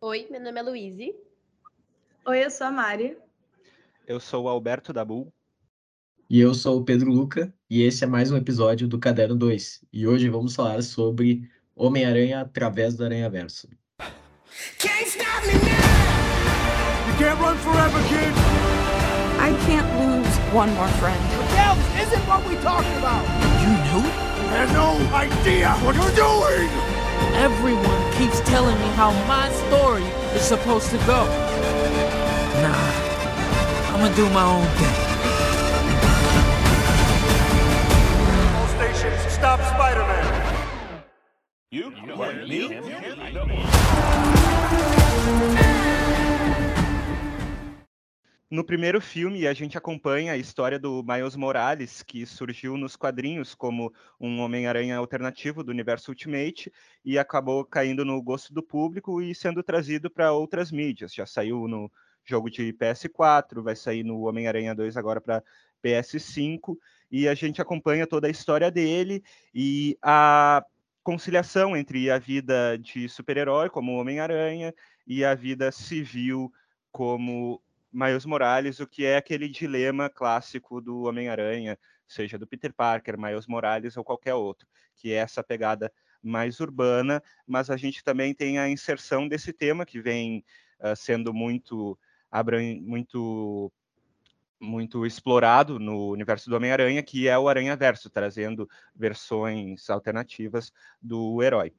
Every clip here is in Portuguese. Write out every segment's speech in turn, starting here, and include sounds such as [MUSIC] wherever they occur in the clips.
Oi, meu nome é Luíse. Oi, eu sou a Mari. Eu sou o Alberto Dabu. E eu sou o Pedro Luca, e esse é mais um episódio do Caderno 2. E hoje vamos falar sobre Homem-Aranha através do Aranha Verso. Can't stop me now! You can't run forever, kid! I can't lose one more friend. This isn't what we talked about! You knew? I have no idea what you're doing! Everyone keeps telling me how my story is supposed to go. Nah, I'm gonna do my own thing. All stations, stop Spider-Man! You? you? What, me? No primeiro filme, a gente acompanha a história do Miles Morales, que surgiu nos quadrinhos como um Homem-Aranha alternativo do universo Ultimate e acabou caindo no gosto do público e sendo trazido para outras mídias. Já saiu no jogo de PS4, vai sair no Homem-Aranha 2 agora para PS5, e a gente acompanha toda a história dele e a conciliação entre a vida de super-herói, como Homem-Aranha, e a vida civil como Miles Morales, o que é aquele dilema clássico do Homem-Aranha, seja do Peter Parker, Miles Morales ou qualquer outro, que é essa pegada mais urbana, mas a gente também tem a inserção desse tema que vem uh, sendo muito, muito muito explorado no universo do Homem-Aranha, que é o Aranha Verso, trazendo versões alternativas do herói.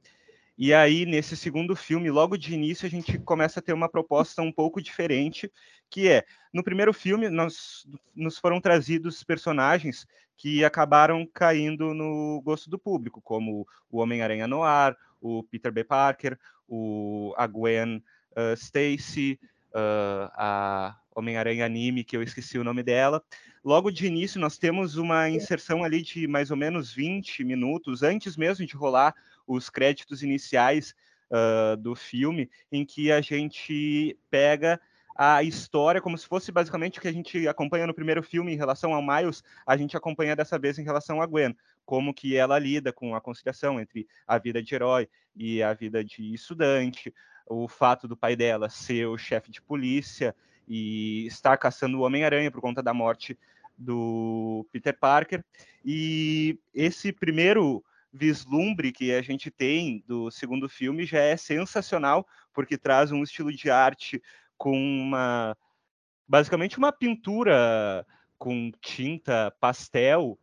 E aí, nesse segundo filme, logo de início, a gente começa a ter uma proposta um pouco diferente, que é, no primeiro filme, nós, nos foram trazidos personagens que acabaram caindo no gosto do público, como o Homem-Aranha Noir, o Peter B. Parker, o, a Gwen uh, Stacy, uh, a Homem-Aranha Anime, que eu esqueci o nome dela. Logo de início, nós temos uma inserção ali de mais ou menos 20 minutos, antes mesmo de rolar os créditos iniciais uh, do filme, em que a gente pega a história como se fosse basicamente o que a gente acompanha no primeiro filme em relação ao Miles, a gente acompanha dessa vez em relação a Gwen, como que ela lida com a conciliação entre a vida de herói e a vida de estudante, o fato do pai dela ser o chefe de polícia e estar caçando o Homem-Aranha por conta da morte do Peter Parker. E esse primeiro vislumbre que a gente tem do segundo filme já é sensacional, porque traz um estilo de arte com uma basicamente uma pintura com tinta pastel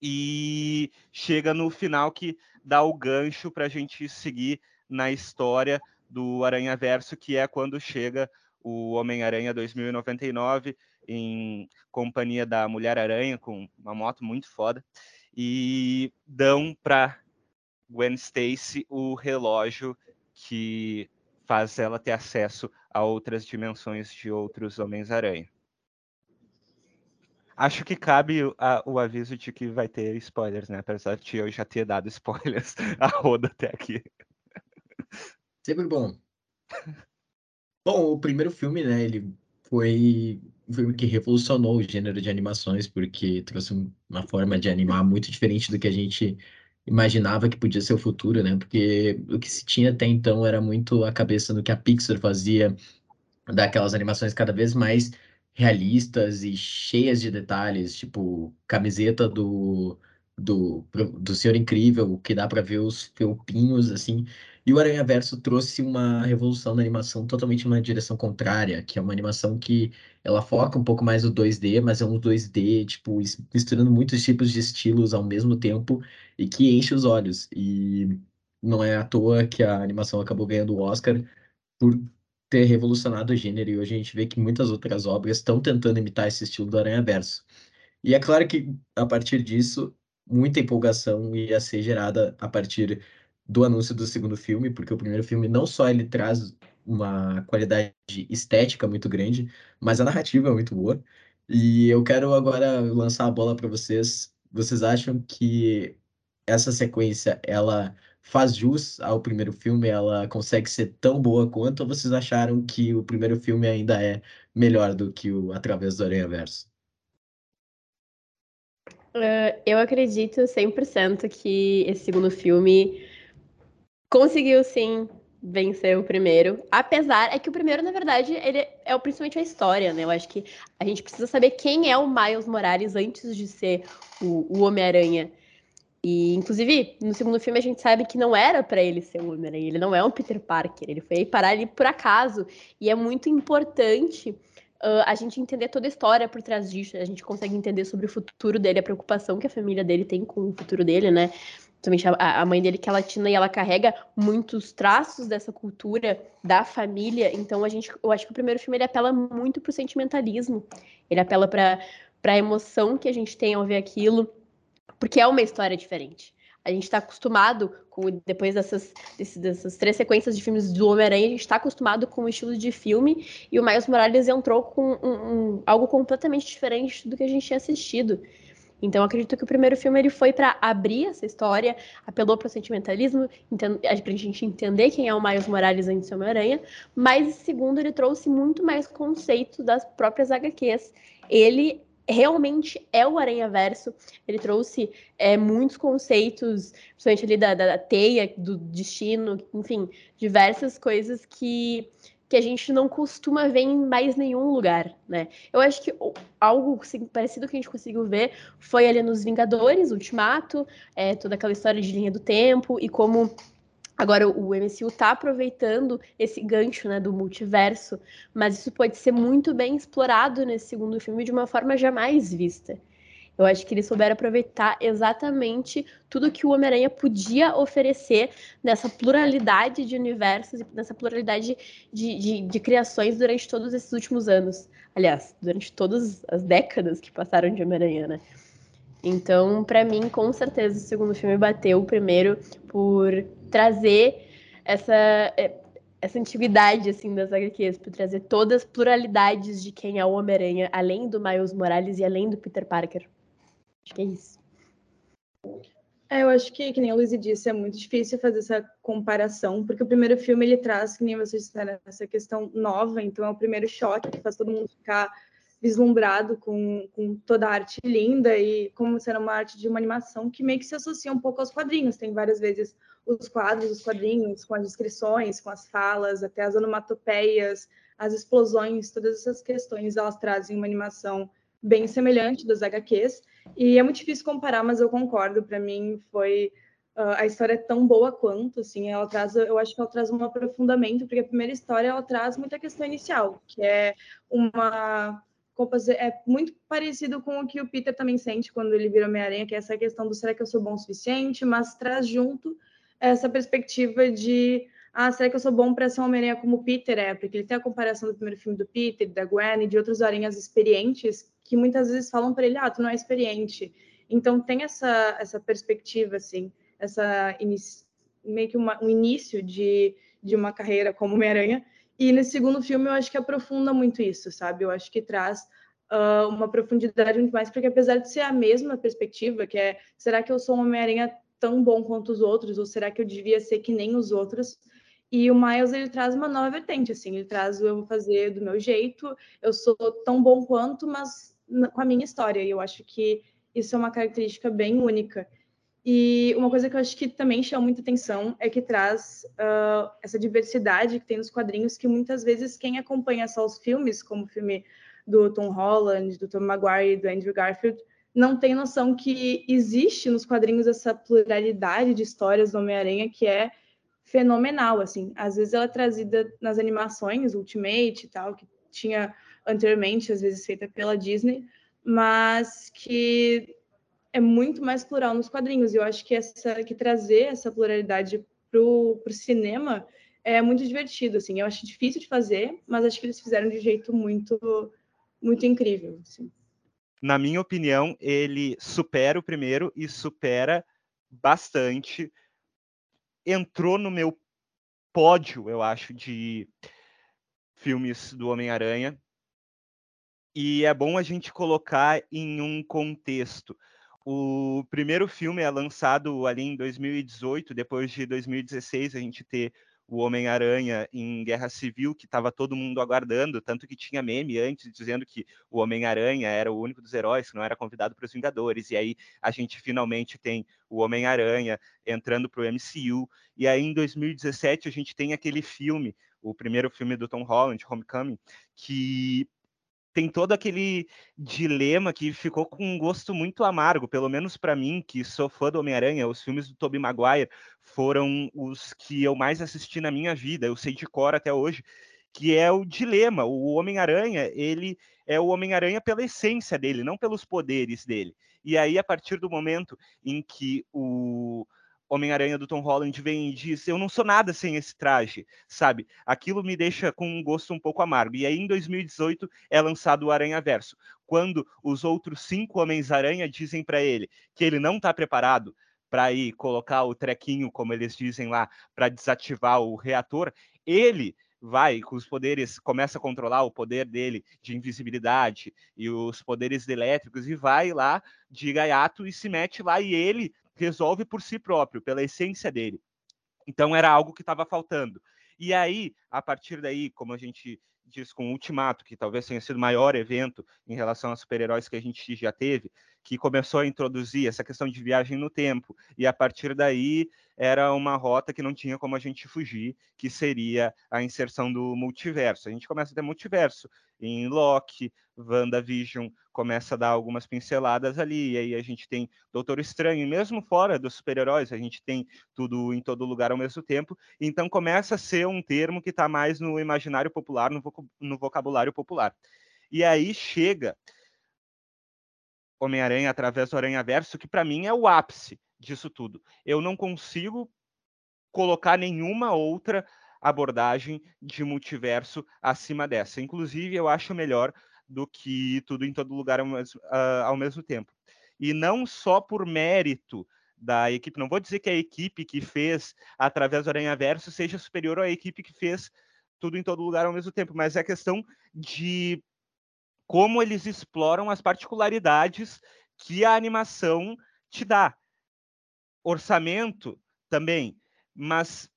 e chega no final que dá o gancho para a gente seguir na história do Aranha Verso, que é quando chega o Homem-Aranha 2099 em companhia da Mulher-Aranha com uma moto muito foda e dão para Gwen Stacy o relógio que faz ela ter acesso a outras dimensões de outros Homens-Aranha. Acho que cabe a, o aviso de que vai ter spoilers, né? Apesar de eu já ter dado [LAUGHS] spoilers a roda até aqui. Sempre bom. Bom, o primeiro filme, né, ele foi um filme que revolucionou o gênero de animações, porque trouxe uma forma de animar muito diferente do que a gente imaginava que podia ser o futuro, né? Porque o que se tinha até então era muito a cabeça do que a Pixar fazia, daquelas animações cada vez mais realistas e cheias de detalhes, tipo camiseta do do, do Senhor Incrível, que dá para ver os felpinhos assim. E o Aranha Verso trouxe uma revolução na animação totalmente numa direção contrária, que é uma animação que ela foca um pouco mais no 2D, mas é um 2D, tipo, misturando muitos tipos de estilos ao mesmo tempo e que enche os olhos. E não é à toa que a animação acabou ganhando o Oscar por ter revolucionado o gênero, e hoje a gente vê que muitas outras obras estão tentando imitar esse estilo do Aranha Verso. E é claro que, a partir disso, muita empolgação ia ser gerada a partir do anúncio do segundo filme, porque o primeiro filme não só ele traz uma qualidade estética muito grande, mas a narrativa é muito boa. E eu quero agora lançar a bola para vocês. Vocês acham que essa sequência ela faz jus ao primeiro filme? Ela consegue ser tão boa quanto? Ou vocês acharam que o primeiro filme ainda é melhor do que o Através do Aranha Verso? Uh, eu acredito 100% que esse segundo filme conseguiu sim vencer o primeiro. Apesar, é que o primeiro, na verdade, ele é principalmente a história, né? Eu acho que a gente precisa saber quem é o Miles Morales antes de ser o, o Homem-Aranha. E, inclusive, no segundo filme a gente sabe que não era para ele ser o Homem-Aranha, ele não é um Peter Parker, ele foi parar ali por acaso. E é muito importante uh, a gente entender toda a história por trás disso, a gente consegue entender sobre o futuro dele, a preocupação que a família dele tem com o futuro dele, né? Principalmente a, mãe dele que é latina e ela carrega muitos traços dessa cultura da família. Então a gente, eu acho que o primeiro filme ele apela muito pro sentimentalismo. Ele apela para para a emoção que a gente tem ao ver aquilo, porque é uma história diferente. A gente está acostumado com depois dessas, dessas três sequências de filmes do Homem-Aranha, a gente está acostumado com o estilo de filme e o Miles Morales entrou com um, um, algo completamente diferente do que a gente tinha assistido. Então, acredito que o primeiro filme ele foi para abrir essa história, apelou para o sentimentalismo, para a gente entender quem é o Miles Morales antes do Homem-Aranha, mas, segundo, ele trouxe muito mais conceito das próprias HQs. Ele realmente é o Aranha Verso. Ele trouxe é, muitos conceitos, principalmente ali da, da, teia, do destino, enfim, diversas coisas que que a gente não costuma ver em mais nenhum lugar, né? Eu acho que algo assim, parecido que a gente conseguiu ver foi ali nos Vingadores, Ultimato, é, toda aquela história de linha do tempo e como Agora, o MCU está aproveitando esse gancho né, do multiverso, mas isso pode ser muito bem explorado nesse segundo filme de uma forma jamais vista. Eu acho que eles souberam aproveitar exatamente tudo que o Homem-Aranha podia oferecer nessa pluralidade de universos e nessa pluralidade de, de, de, criações durante todos esses últimos anos. Aliás, durante todas as décadas que passaram de Homem-Aranha, né? Então, para mim, com certeza, o segundo filme bateu o primeiro por trazer essa, é, essa antiguidade assim das HQs, por trazer todas as pluralidades de quem é o Homem-Aranha, além do Miles Morales e além do Peter Parker. Acho que é isso. É, eu acho que, que nem a Luiz disse, é muito difícil fazer essa comparação, porque o primeiro filme ele traz, que nem vocês disseram, essa questão nova, então é o primeiro choque que faz todo mundo ficar vislumbrado com, com toda a arte linda e como sendo uma arte de uma animação que meio que se associa um pouco aos quadrinhos. Tem várias vezes os quadros, os quadrinhos, com as descrições, com as falas, até as onomatopeias, as explosões, todas essas questões, elas trazem uma animação bem semelhante das HQs. E é muito difícil comparar, mas eu concordo. Para mim, foi uh, a história é tão boa quanto, assim, ela traz, eu acho que ela traz um aprofundamento, porque a primeira história ela traz muita questão inicial, que é uma é muito parecido com o que o Peter também sente quando ele vira Homem-Aranha, que é essa questão do será que eu sou bom o suficiente, mas traz junto essa perspectiva de ah, será que eu sou bom para ser um Homem-Aranha como o Peter é? Porque ele tem a comparação do primeiro filme do Peter, da Gwen e de outros aranhas experientes que muitas vezes falam para ele, ah, tu não é experiente. Então tem essa, essa perspectiva, assim, essa meio que uma, um início de, de uma carreira como Homem-Aranha, e nesse segundo filme eu acho que aprofunda muito isso, sabe? Eu acho que traz uh, uma profundidade muito mais, porque apesar de ser a mesma perspectiva, que é será que eu sou um Homem-Aranha tão bom quanto os outros, ou será que eu devia ser que nem os outros? E o Miles ele traz uma nova vertente, assim, ele traz o eu vou fazer do meu jeito, eu sou tão bom quanto, mas com a minha história. E eu acho que isso é uma característica bem única. E uma coisa que eu acho que também chama muita atenção é que traz uh, essa diversidade que tem nos quadrinhos, que muitas vezes quem acompanha só os filmes, como o filme do Tom Holland, do Tom Maguire e do Andrew Garfield, não tem noção que existe nos quadrinhos essa pluralidade de histórias do Homem-Aranha que é fenomenal, assim. Às vezes ela é trazida nas animações, Ultimate e tal, que tinha anteriormente, às vezes feita pela Disney, mas que é muito mais plural nos quadrinhos. E eu acho que essa que trazer essa pluralidade para o cinema é muito divertido. Assim, eu acho difícil de fazer, mas acho que eles fizeram de um jeito muito muito incrível. Assim. Na minha opinião, ele supera o primeiro e supera bastante. Entrou no meu pódio, eu acho, de filmes do Homem-Aranha. E é bom a gente colocar em um contexto. O primeiro filme é lançado ali em 2018, depois de 2016 a gente ter o Homem-Aranha em Guerra Civil, que estava todo mundo aguardando, tanto que tinha meme antes dizendo que o Homem-Aranha era o único dos heróis que não era convidado para os Vingadores, e aí a gente finalmente tem o Homem-Aranha entrando para o MCU, e aí em 2017 a gente tem aquele filme, o primeiro filme do Tom Holland, Homecoming, que tem todo aquele dilema que ficou com um gosto muito amargo, pelo menos para mim, que sou fã do Homem-Aranha, os filmes do Tobey Maguire foram os que eu mais assisti na minha vida, eu sei de cor até hoje, que é o dilema, o Homem-Aranha, ele é o Homem-Aranha pela essência dele, não pelos poderes dele. E aí, a partir do momento em que o Homem-Aranha do Tom Holland vem e diz: Eu não sou nada sem esse traje, sabe? Aquilo me deixa com um gosto um pouco amargo. E aí, em 2018, é lançado o Aranha Verso, quando os outros cinco Homens-Aranha dizem para ele que ele não está preparado para ir colocar o trequinho, como eles dizem lá, para desativar o reator, ele vai com os poderes, começa a controlar o poder dele de invisibilidade e os poderes elétricos e vai lá de gaiato e se mete lá e ele resolve por si próprio, pela essência dele. Então era algo que estava faltando. E aí, a partir daí, como a gente diz com o Ultimato, que talvez tenha sido o maior evento em relação a super-heróis que a gente já teve, que começou a introduzir essa questão de viagem no tempo, e a partir daí era uma rota que não tinha como a gente fugir, que seria a inserção do multiverso. A gente começa a ter multiverso em Loki, WandaVision começa a dar algumas pinceladas ali, e aí a gente tem Doutor Estranho, e mesmo fora dos super-heróis, a gente tem tudo em todo lugar ao mesmo tempo, então começa a ser um termo que está mais no imaginário popular, no, no vocabulário popular. E aí chega Homem-Aranha através do Aranha Verso, que para mim é o ápice disso tudo. Eu não consigo colocar nenhuma outra abordagem de multiverso acima dessa. Inclusive, eu acho melhor do que tudo em todo lugar ao mesmo, uh, ao mesmo tempo. E não só por mérito da equipe, não vou dizer que a equipe que fez através do Aranha Verso seja superior à equipe que fez tudo em todo lugar ao mesmo tempo, mas é questão de como eles exploram as particularidades que a animação te dá. Orçamento também, mas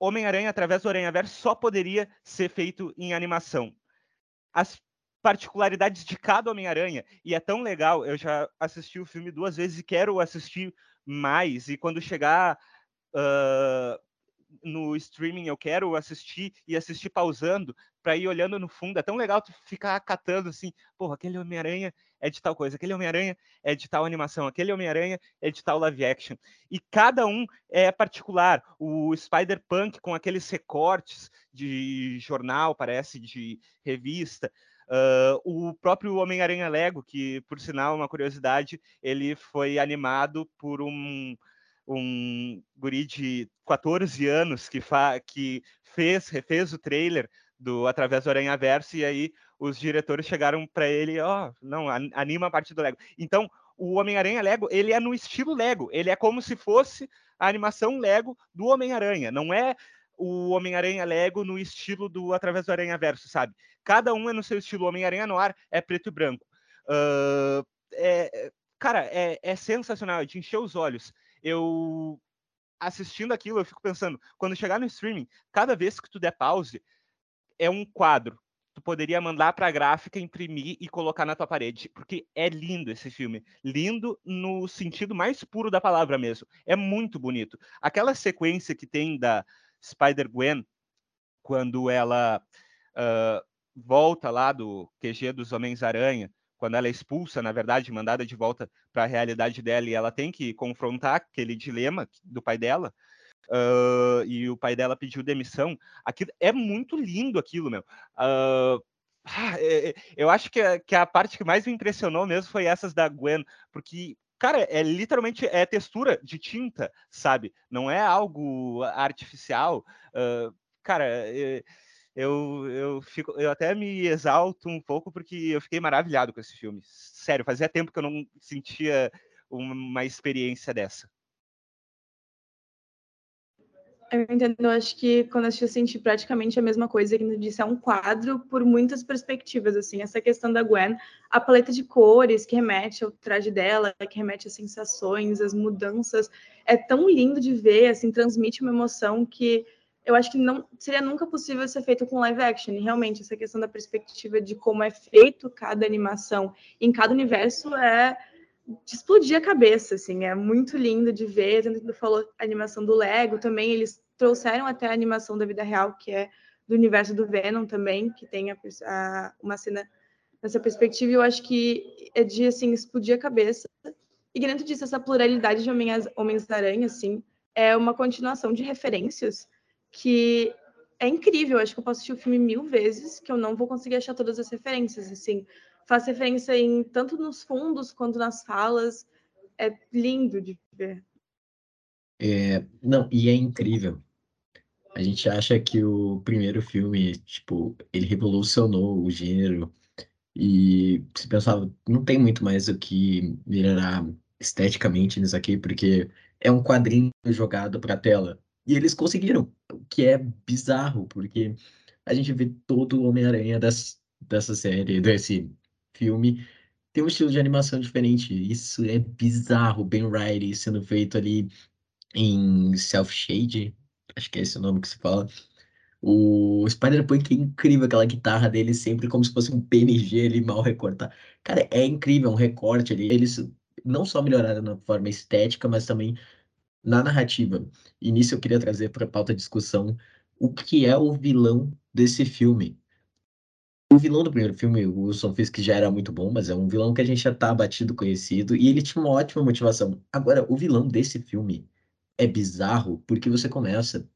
Homem-Aranha através do Aranha-Verso só poderia ser feito em animação. As particularidades de cada Homem-Aranha, e é tão legal, eu já assisti o filme duas vezes e quero assistir mais, e quando chegar uh, no streaming eu quero assistir e assistir pausando para ir olhando no fundo. É tão legal tu ficar catando assim, porra, aquele Homem-Aranha é de tal coisa, aquele Homem-Aranha é de tal animação, aquele Homem-Aranha é de tal live action. E cada um é particular. O Spider-Punk com aqueles recortes de jornal, parece, de revista. Uh, o próprio Homem-Aranha Lego, que, por sinal, uma curiosidade, ele foi animado por um um guri de 14 anos que, fa que fez, refez o trailer do através do Aranha Verso, e aí os diretores chegaram para ele, ó, oh, não, anima a parte do Lego. Então, o Homem-Aranha Lego, ele é no estilo Lego, ele é como se fosse a animação Lego do Homem-Aranha, não é o Homem-Aranha Lego no estilo do Através do Aranha Verso, sabe? Cada um é no seu estilo. Homem-Aranha no ar é preto e branco. Uh, é, cara, é, é sensacional, é de encher os olhos eu assistindo aquilo, eu fico pensando, quando chegar no streaming, cada vez que tu der pause, é um quadro. Tu poderia mandar para a gráfica, imprimir e colocar na tua parede, porque é lindo esse filme. Lindo no sentido mais puro da palavra mesmo. É muito bonito. Aquela sequência que tem da Spider-Gwen, quando ela uh, volta lá do QG dos Homens-Aranha, quando ela é expulsa, na verdade, mandada de volta para a realidade dela e ela tem que confrontar aquele dilema do pai dela. Uh, e o pai dela pediu demissão. Aquilo, é muito lindo aquilo, meu. Uh, eu acho que a, que a parte que mais me impressionou mesmo foi essas da Gwen, porque cara, é literalmente é textura de tinta, sabe? Não é algo artificial. Uh, cara, é, eu, eu, fico, eu até me exalto um pouco porque eu fiquei maravilhado com esse filme. Sério, fazia tempo que eu não sentia uma experiência dessa. Eu entendo, eu acho que quando eu senti praticamente a mesma coisa que disse, é um quadro por muitas perspectivas, assim, essa questão da Gwen, a paleta de cores que remete ao traje dela, que remete às sensações, as mudanças, é tão lindo de ver, assim, transmite uma emoção que eu acho que não seria nunca possível ser feito com live action. Realmente, essa questão da perspectiva de como é feito cada animação em cada universo é de explodir a cabeça, assim, é muito lindo de ver. Tanto que falou a animação do Lego também, eles trouxeram até a animação da vida real, que é do universo do Venom também, que tem a, a, uma cena nessa perspectiva, e eu acho que é de, assim, explodir a cabeça. E dentro disso, essa pluralidade de Homens-Aranha, assim, é uma continuação de referências que é incrível. Acho que eu posso assistir o filme mil vezes, que eu não vou conseguir achar todas as referências. Assim, faz referência em tanto nos fundos quanto nas falas. É lindo de ver. É, não, e é incrível. A gente acha que o primeiro filme, tipo, ele revolucionou o gênero e se pensava, não tem muito mais o que melhorar esteticamente nisso aqui, porque é um quadrinho jogado para a tela. E eles conseguiram, o que é bizarro, porque a gente vê todo o Homem-Aranha dessa série, desse filme, tem um estilo de animação diferente. Isso é bizarro. Ben Riley sendo feito ali em self-shade, acho que é esse o nome que se fala. O Spider-Punk é incrível, aquela guitarra dele sempre como se fosse um PNG ele mal recortar. Cara, é incrível, um recorte ali. Eles não só melhoraram na forma estética, mas também na narrativa. E nisso eu queria trazer para a pauta de discussão o que é o vilão desse filme. O vilão do primeiro filme, o Wilson Fisk, já era muito bom, mas é um vilão que a gente já tá batido, conhecido, e ele tinha uma ótima motivação. Agora, o vilão desse filme é bizarro, porque você começa,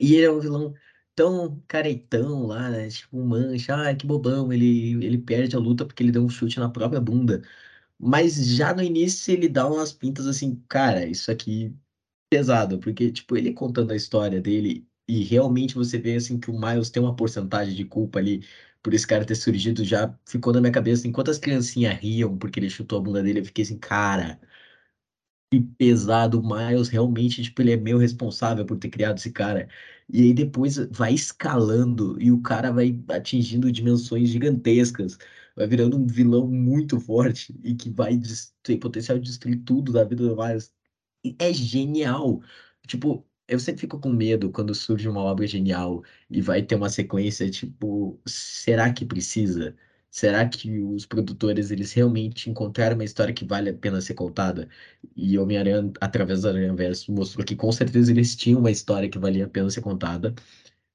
e ele é um vilão tão caretão lá, né? Tipo, um mancha, ah, que bobão, ele, ele perde a luta porque ele deu um chute na própria bunda. Mas já no início ele dá umas pintas assim, cara, isso aqui pesado, porque, tipo, ele contando a história dele e realmente você vê, assim, que o Miles tem uma porcentagem de culpa ali por esse cara ter surgido, já ficou na minha cabeça. Enquanto as criancinhas riam porque ele chutou a bunda dele, eu fiquei assim, cara, que pesado. O Miles realmente, tipo, ele é meio responsável por ter criado esse cara. E aí depois vai escalando e o cara vai atingindo dimensões gigantescas. Vai virando um vilão muito forte e que vai ter potencial de destruir tudo da vida do Miles é genial. Tipo, eu sempre fico com medo quando surge uma obra genial e vai ter uma sequência, tipo, será que precisa? Será que os produtores, eles realmente encontraram uma história que vale a pena ser contada? E Homem-Aranha, através do Aranha Verso, mostrou que com certeza eles tinham uma história que valia a pena ser contada.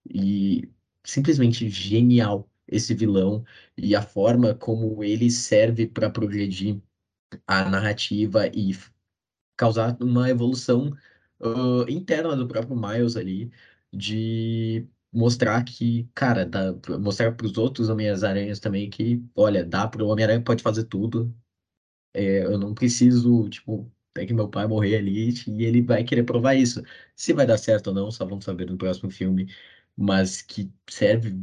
E simplesmente genial esse vilão e a forma como ele serve para progredir a narrativa e causar uma evolução uh, interna do próprio Miles ali, de mostrar que, cara, dá, mostrar para os outros Homem-Aranhas também que, olha, dá para o Homem-Aranha pode fazer tudo. É, eu não preciso, tipo, até que meu pai morrer ali e ele vai querer provar isso. Se vai dar certo ou não, só vamos saber no próximo filme. Mas que serve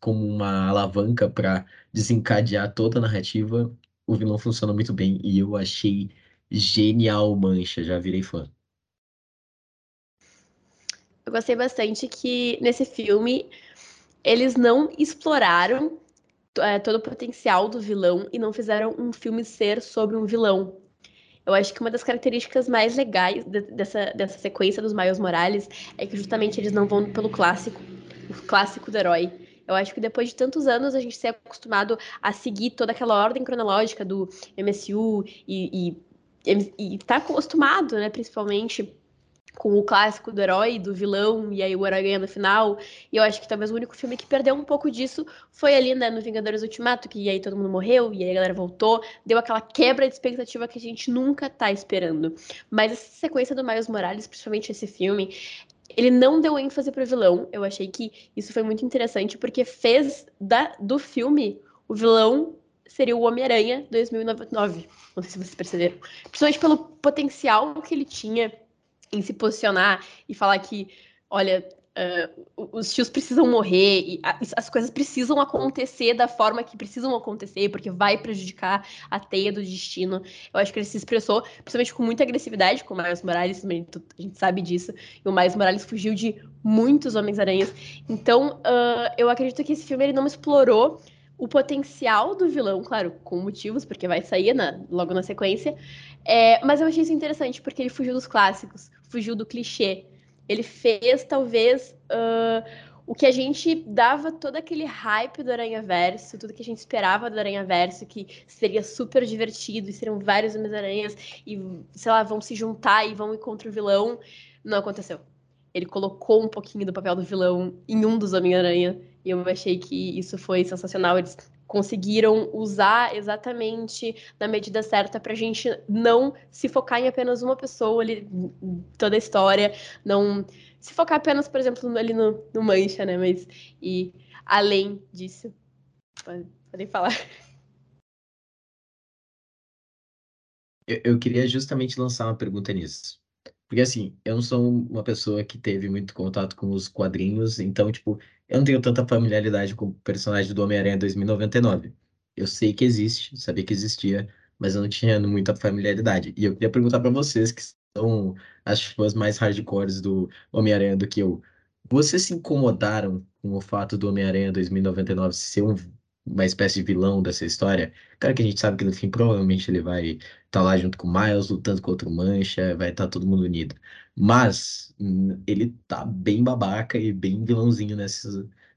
como uma alavanca para desencadear toda a narrativa. O vilão funciona muito bem e eu achei Genial, Mancha, já virei fã. Eu gostei bastante que nesse filme eles não exploraram é, todo o potencial do vilão e não fizeram um filme ser sobre um vilão. Eu acho que uma das características mais legais de, dessa, dessa sequência dos Miles Morales é que justamente eles não vão pelo clássico, o clássico do herói. Eu acho que depois de tantos anos a gente ser acostumado a seguir toda aquela ordem cronológica do MSU e, e e tá acostumado, né, principalmente com o clássico do herói, do vilão, e aí o herói ganha no final. E eu acho que talvez o único filme que perdeu um pouco disso foi ali, né, no Vingadores Ultimato, que aí todo mundo morreu, e aí a galera voltou, deu aquela quebra de expectativa que a gente nunca tá esperando. Mas essa sequência do Miles Morales, principalmente esse filme, ele não deu ênfase pro vilão. Eu achei que isso foi muito interessante, porque fez da, do filme o vilão seria o Homem-Aranha 2099. Não sei se vocês perceberam. Principalmente pelo potencial que ele tinha em se posicionar e falar que, olha, uh, os tios precisam morrer e as coisas precisam acontecer da forma que precisam acontecer, porque vai prejudicar a teia do destino. Eu acho que ele se expressou, principalmente com muita agressividade, com o Miles Morales, a gente sabe disso, e o Miles Morales fugiu de muitos Homens-Aranhas. Então, uh, eu acredito que esse filme ele não explorou o potencial do vilão, claro, com motivos, porque vai sair na, logo na sequência. É, mas eu achei isso interessante, porque ele fugiu dos clássicos, fugiu do clichê. ele fez talvez uh, o que a gente dava todo aquele hype do Aranha Verso, tudo que a gente esperava do Aranha Verso, que seria super divertido, e seriam vários Homens-Aranhas, e, sei lá, vão se juntar e vão ir contra o vilão. Não aconteceu. Ele colocou um pouquinho do papel do vilão em um dos Homem-Aranha, e eu achei que isso foi sensacional. Eles conseguiram usar exatamente na medida certa para a gente não se focar em apenas uma pessoa ali, toda a história, não se focar apenas, por exemplo, ali no, no Mancha, né? Mas e além disso, podem falar. [LAUGHS] Eu, eu queria justamente lançar uma pergunta nisso. Porque assim, eu não sou uma pessoa que teve muito contato com os quadrinhos, então, tipo, eu não tenho tanta familiaridade com o personagem do Homem-Aranha 2099. Eu sei que existe, sabia que existia, mas eu não tinha muita familiaridade. E eu queria perguntar para vocês, que são as fãs mais hardcores do Homem-Aranha do que eu, vocês se incomodaram com o fato do Homem-Aranha 2099 ser um, uma espécie de vilão dessa história? Cara, que a gente sabe que no fim provavelmente ele vai estar tá lá junto com o Miles, lutando contra o Mancha, vai estar tá todo mundo unido. Mas hum, ele tá bem babaca e bem vilãozinho nesse,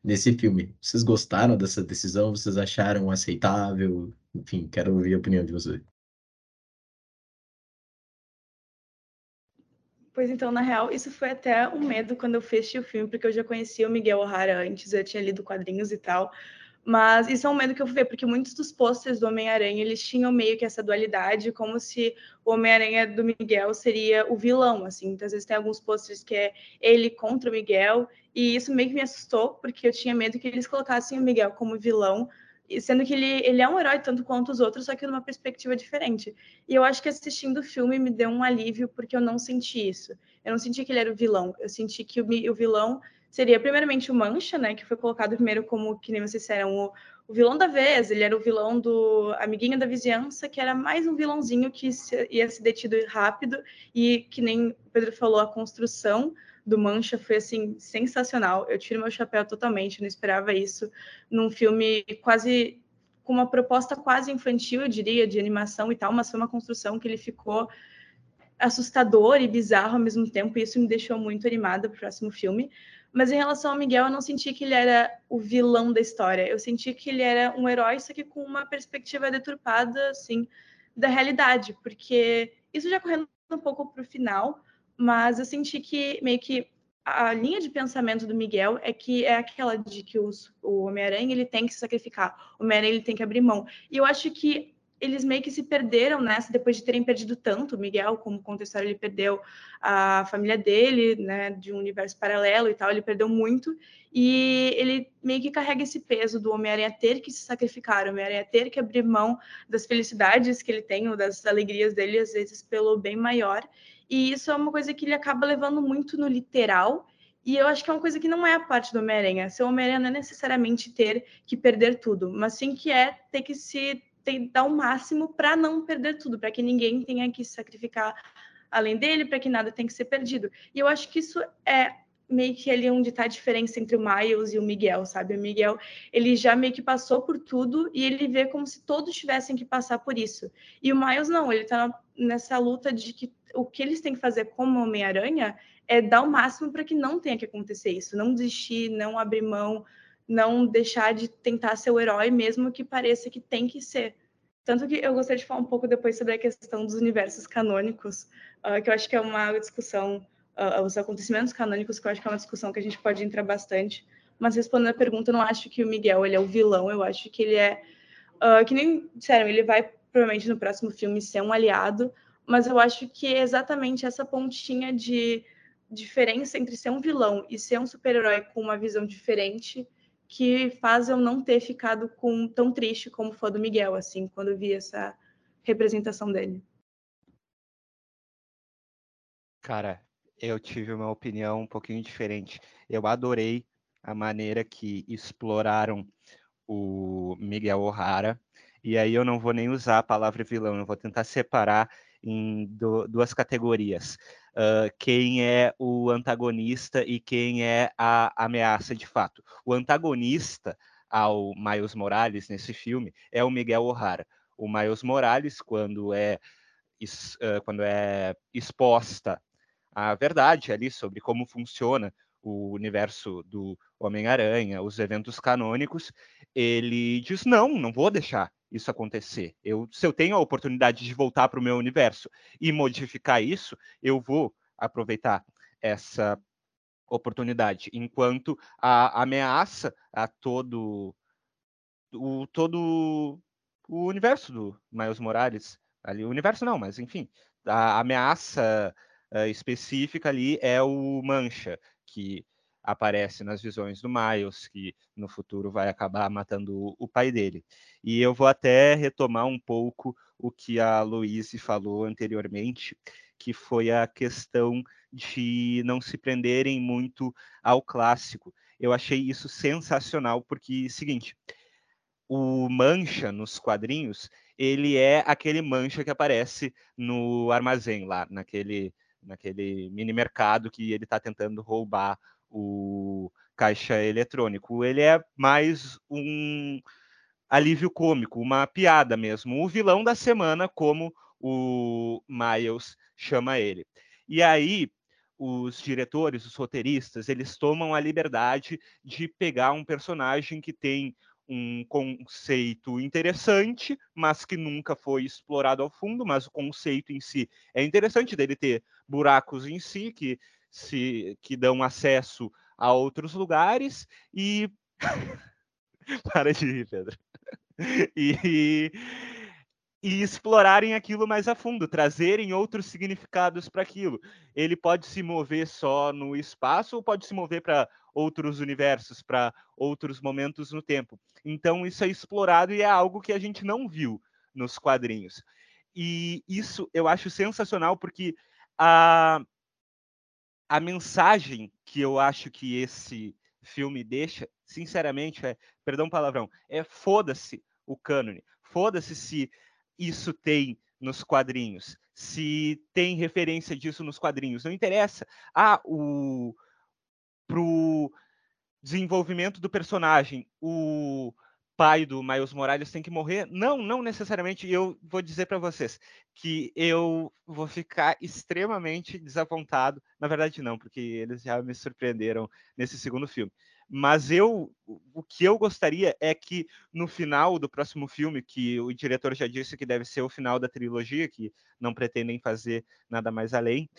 nesse filme. Vocês gostaram dessa decisão? Vocês acharam aceitável? Enfim, quero ouvir a opinião de vocês. Pois então, na real, isso foi até um medo quando eu fechei o filme, porque eu já conhecia o Miguel O'Hara antes, eu tinha lido quadrinhos e tal. Mas isso é um medo que eu fui ver, porque muitos dos posters do Homem-Aranha, eles tinham meio que essa dualidade, como se o Homem-Aranha do Miguel seria o vilão, assim. Então, às vezes tem alguns posters que é ele contra o Miguel, e isso meio que me assustou, porque eu tinha medo que eles colocassem o Miguel como vilão, sendo que ele, ele é um herói tanto quanto os outros, só que numa perspectiva diferente. E eu acho que assistindo o filme me deu um alívio, porque eu não senti isso. Eu não senti que ele era o vilão, eu senti que o, o vilão seria primeiramente o Mancha, né, que foi colocado primeiro como, que nem vocês disseram, o, o vilão da vez, ele era o vilão do amiguinho da vizinhança, que era mais um vilãozinho que ia ser detido rápido, e que nem o Pedro falou, a construção do Mancha foi, assim, sensacional, eu tiro meu chapéu totalmente, não esperava isso, num filme quase, com uma proposta quase infantil, eu diria, de animação e tal, mas foi uma construção que ele ficou assustador e bizarro ao mesmo tempo, e isso me deixou muito animada para o próximo filme. Mas em relação ao Miguel, eu não senti que ele era o vilão da história. Eu senti que ele era um herói, só que com uma perspectiva deturpada, assim, da realidade. Porque isso já correndo um pouco para o final, mas eu senti que meio que a linha de pensamento do Miguel é que é aquela de que os, o Homem-Aranha ele tem que se sacrificar, o Homem-Aranha ele tem que abrir mão. E eu acho que eles meio que se perderam nessa depois de terem perdido tanto. Miguel, como conta a história, ele perdeu a família dele, né, de um universo paralelo e tal, ele perdeu muito. E ele meio que carrega esse peso do Homem-Aranha ter que se sacrificar, Homem-Aranha ter que abrir mão das felicidades que ele tem, ou das alegrias dele, às vezes pelo bem maior. E isso é uma coisa que ele acaba levando muito no literal. E eu acho que é uma coisa que não é a parte do Homem-Aranha. Ser Homem-Aranha não é necessariamente ter que perder tudo, mas sim que é ter que se dar o máximo para não perder tudo, para que ninguém tenha que sacrificar além dele, para que nada tenha que ser perdido. E eu acho que isso é meio que ali onde está a diferença entre o Miles e o Miguel, sabe? O Miguel, ele já meio que passou por tudo e ele vê como se todos tivessem que passar por isso. E o Miles não, ele está nessa luta de que o que eles têm que fazer como Homem-Aranha é dar o máximo para que não tenha que acontecer isso, não desistir, não abrir mão, não deixar de tentar ser o herói, mesmo que pareça que tem que ser. Tanto que eu gostaria de falar um pouco depois sobre a questão dos universos canônicos, uh, que eu acho que é uma discussão, uh, os acontecimentos canônicos, que eu acho que é uma discussão que a gente pode entrar bastante. Mas respondendo a pergunta, eu não acho que o Miguel ele é o vilão, eu acho que ele é. Uh, que nem disseram, ele vai provavelmente no próximo filme ser um aliado, mas eu acho que é exatamente essa pontinha de diferença entre ser um vilão e ser um super-herói com uma visão diferente que faz eu não ter ficado com tão triste como foi do Miguel, assim, quando eu vi essa representação dele. Cara, eu tive uma opinião um pouquinho diferente. Eu adorei a maneira que exploraram o Miguel O'Hara. E aí eu não vou nem usar a palavra vilão, eu vou tentar separar em duas categorias uh, quem é o antagonista e quem é a ameaça de fato. O antagonista ao Miles Morales nesse filme é o Miguel O'Hara. O Miles Morales, quando é, uh, quando é exposta a verdade ali sobre como funciona o universo do Homem-Aranha, os eventos canônicos, ele diz: não, não vou deixar isso acontecer. Eu, se eu tenho a oportunidade de voltar para o meu universo e modificar isso, eu vou aproveitar essa oportunidade, enquanto a ameaça a todo o todo o universo do Miles Morales, ali o universo não, mas enfim, a ameaça uh, específica ali é o Mancha, que aparece nas visões do Miles, que no futuro vai acabar matando o pai dele. E eu vou até retomar um pouco o que a Louise falou anteriormente, que foi a questão de não se prenderem muito ao clássico. Eu achei isso sensacional, porque, seguinte, o Mancha nos quadrinhos, ele é aquele Mancha que aparece no armazém lá, naquele, naquele mini mercado que ele está tentando roubar o caixa eletrônico. Ele é mais um alívio cômico, uma piada mesmo, o vilão da semana, como o Miles chama ele. E aí, os diretores, os roteiristas, eles tomam a liberdade de pegar um personagem que tem um conceito interessante, mas que nunca foi explorado ao fundo, mas o conceito em si é interessante dele ter buracos em si que se que dão acesso a outros lugares e [LAUGHS] para de rir, Pedro. [LAUGHS] E, e explorarem aquilo mais a fundo, trazerem outros significados para aquilo. Ele pode se mover só no espaço ou pode se mover para outros universos, para outros momentos no tempo. Então isso é explorado e é algo que a gente não viu nos quadrinhos. E isso eu acho sensacional porque a a mensagem que eu acho que esse filme deixa, sinceramente, é, perdão palavrão, é foda-se o cânone. Foda-se se isso tem nos quadrinhos, se tem referência disso nos quadrinhos, não interessa. Ah, o pro desenvolvimento do personagem, o pai do Miles Morales tem que morrer? Não, não necessariamente. Eu vou dizer para vocês que eu vou ficar extremamente desapontado. Na verdade, não, porque eles já me surpreenderam nesse segundo filme. Mas eu, o que eu gostaria é que no final do próximo filme, que o diretor já disse que deve ser o final da trilogia, que não pretendem fazer nada mais além,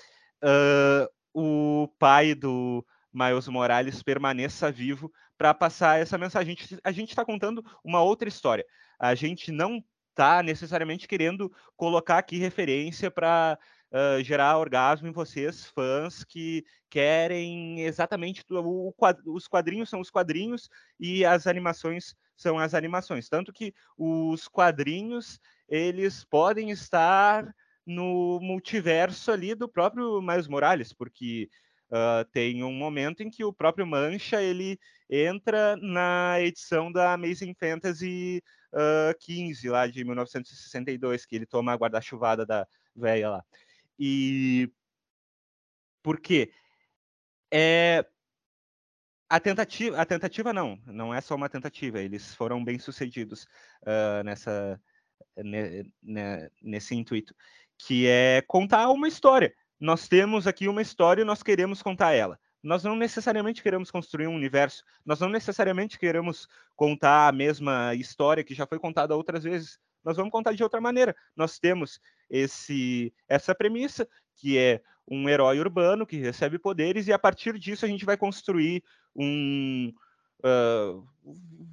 uh, o pai do Miles Morales permaneça vivo para passar essa mensagem. A gente está contando uma outra história. A gente não está necessariamente querendo colocar aqui referência para uh, gerar orgasmo em vocês, fãs que querem exatamente o, o, os quadrinhos são os quadrinhos e as animações são as animações. Tanto que os quadrinhos eles podem estar no multiverso ali do próprio Miles Morales, porque Uh, tem um momento em que o próprio Mancha ele entra na edição da Amazing Fantasy uh, 15 lá de 1962 que ele toma a guarda-chuvada da velha lá e por quê? É a tentativa, a tentativa não, não é só uma tentativa. Eles foram bem sucedidos uh, nessa ne, ne, nesse intuito, que é contar uma história nós temos aqui uma história e nós queremos contar ela. Nós não necessariamente queremos construir um universo, nós não necessariamente queremos contar a mesma história que já foi contada outras vezes. Nós vamos contar de outra maneira. Nós temos esse essa premissa que é um herói urbano que recebe poderes e a partir disso a gente vai construir um uh,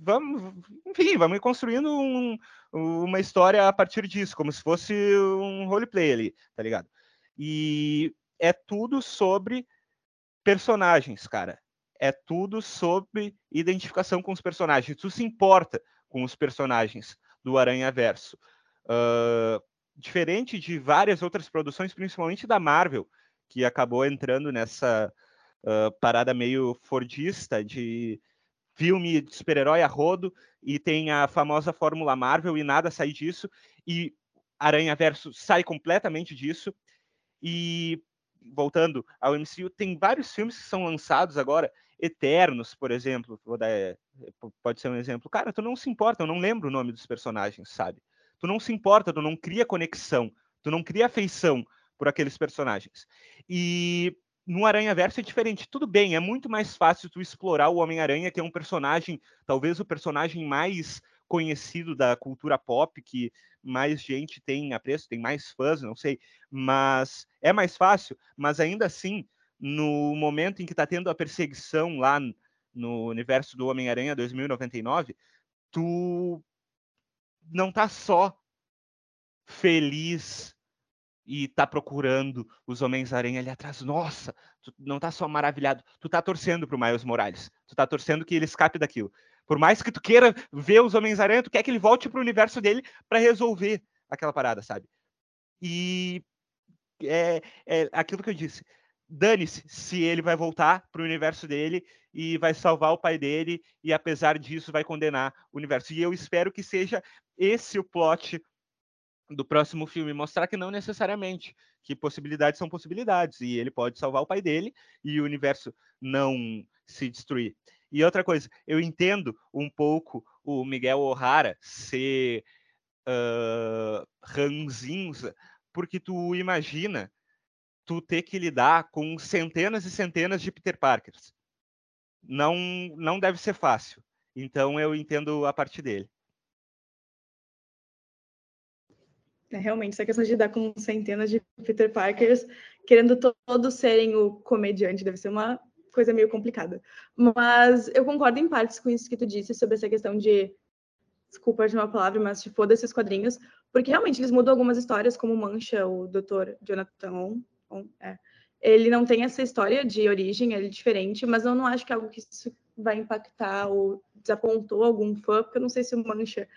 vamos, enfim, vamos construindo um, uma história a partir disso, como se fosse um roleplay ali, tá ligado? E é tudo sobre personagens, cara. É tudo sobre identificação com os personagens. Tu se importa com os personagens do Aranha Verso. Uh, diferente de várias outras produções, principalmente da Marvel, que acabou entrando nessa uh, parada meio fordista de filme de super-herói a rodo e tem a famosa fórmula Marvel e nada sai disso e Aranha Verso sai completamente disso e voltando ao MCU, tem vários filmes que são lançados agora, Eternos, por exemplo, dar, eh, pode ser um exemplo. Cara, tu não se importa, eu não lembro o nome dos personagens, sabe? Tu não se importa, tu não cria conexão, tu não cria afeição por aqueles personagens. E no Aranha Verso é diferente. Tudo bem, é muito mais fácil tu explorar o Homem-Aranha, que é um personagem, talvez o personagem mais conhecido da cultura pop, que mais gente tem apreço, tem mais fãs, não sei, mas é mais fácil, mas ainda assim, no momento em que está tendo a perseguição lá no universo do Homem-Aranha 2099, tu não tá só feliz e tá procurando os Homens-Aranha ali atrás. Nossa, tu não tá só maravilhado, tu tá torcendo pro Miles Morales. Tu tá torcendo que ele escape daquilo. Por mais que tu queira ver os Homens-Aranha, tu quer que ele volte pro universo dele para resolver aquela parada, sabe? E é, é aquilo que eu disse. Dane-se se ele vai voltar pro universo dele e vai salvar o pai dele e apesar disso vai condenar o universo. E eu espero que seja esse o plot do próximo filme, mostrar que não necessariamente, que possibilidades são possibilidades, e ele pode salvar o pai dele e o universo não se destruir. E outra coisa, eu entendo um pouco o Miguel O'Hara ser uh, ranzinza, porque tu imagina tu ter que lidar com centenas e centenas de Peter Parkers. Não, não deve ser fácil. Então eu entendo a parte dele. É, realmente, essa questão de lidar com centenas de Peter Parkers, querendo todos serem o comediante, deve ser uma coisa meio complicada. Mas eu concordo em partes com isso que tu disse sobre essa questão de. Desculpa de uma palavra, mas de foda esses quadrinhos, porque realmente eles mudam algumas histórias, como Mancha, o Dr. Jonathan. É. Ele não tem essa história de origem, ele é diferente, mas eu não acho que é algo que isso vai impactar ou desapontou algum fã, porque eu não sei se o Mancha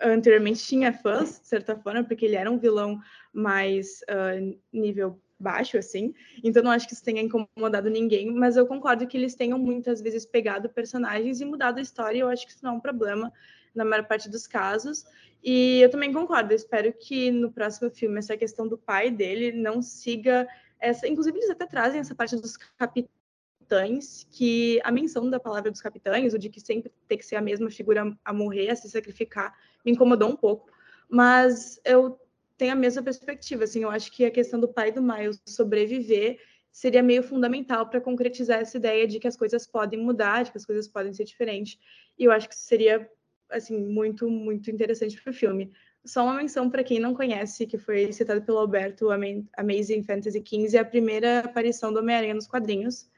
anteriormente tinha fãs, de certa forma, porque ele era um vilão mais uh, nível baixo, assim. Então, não acho que isso tenha incomodado ninguém, mas eu concordo que eles tenham muitas vezes pegado personagens e mudado a história, e eu acho que isso não é um problema na maior parte dos casos. E eu também concordo, eu espero que no próximo filme essa questão do pai dele não siga essa. Inclusive, eles até trazem essa parte dos capitães, que a menção da palavra dos capitães, o de que sempre tem que ser a mesma figura a morrer, a se sacrificar, me incomodou um pouco. Mas eu tenho a mesma perspectiva, assim, eu acho que a questão do pai do Miles sobreviver seria meio fundamental para concretizar essa ideia de que as coisas podem mudar, de que as coisas podem ser diferentes. E eu acho que seria assim muito muito interessante para o filme. Só uma menção para quem não conhece, que foi citado pelo Alberto, Amazing Fantasy XV, é a primeira aparição do Homem-Aranha nos quadrinhos.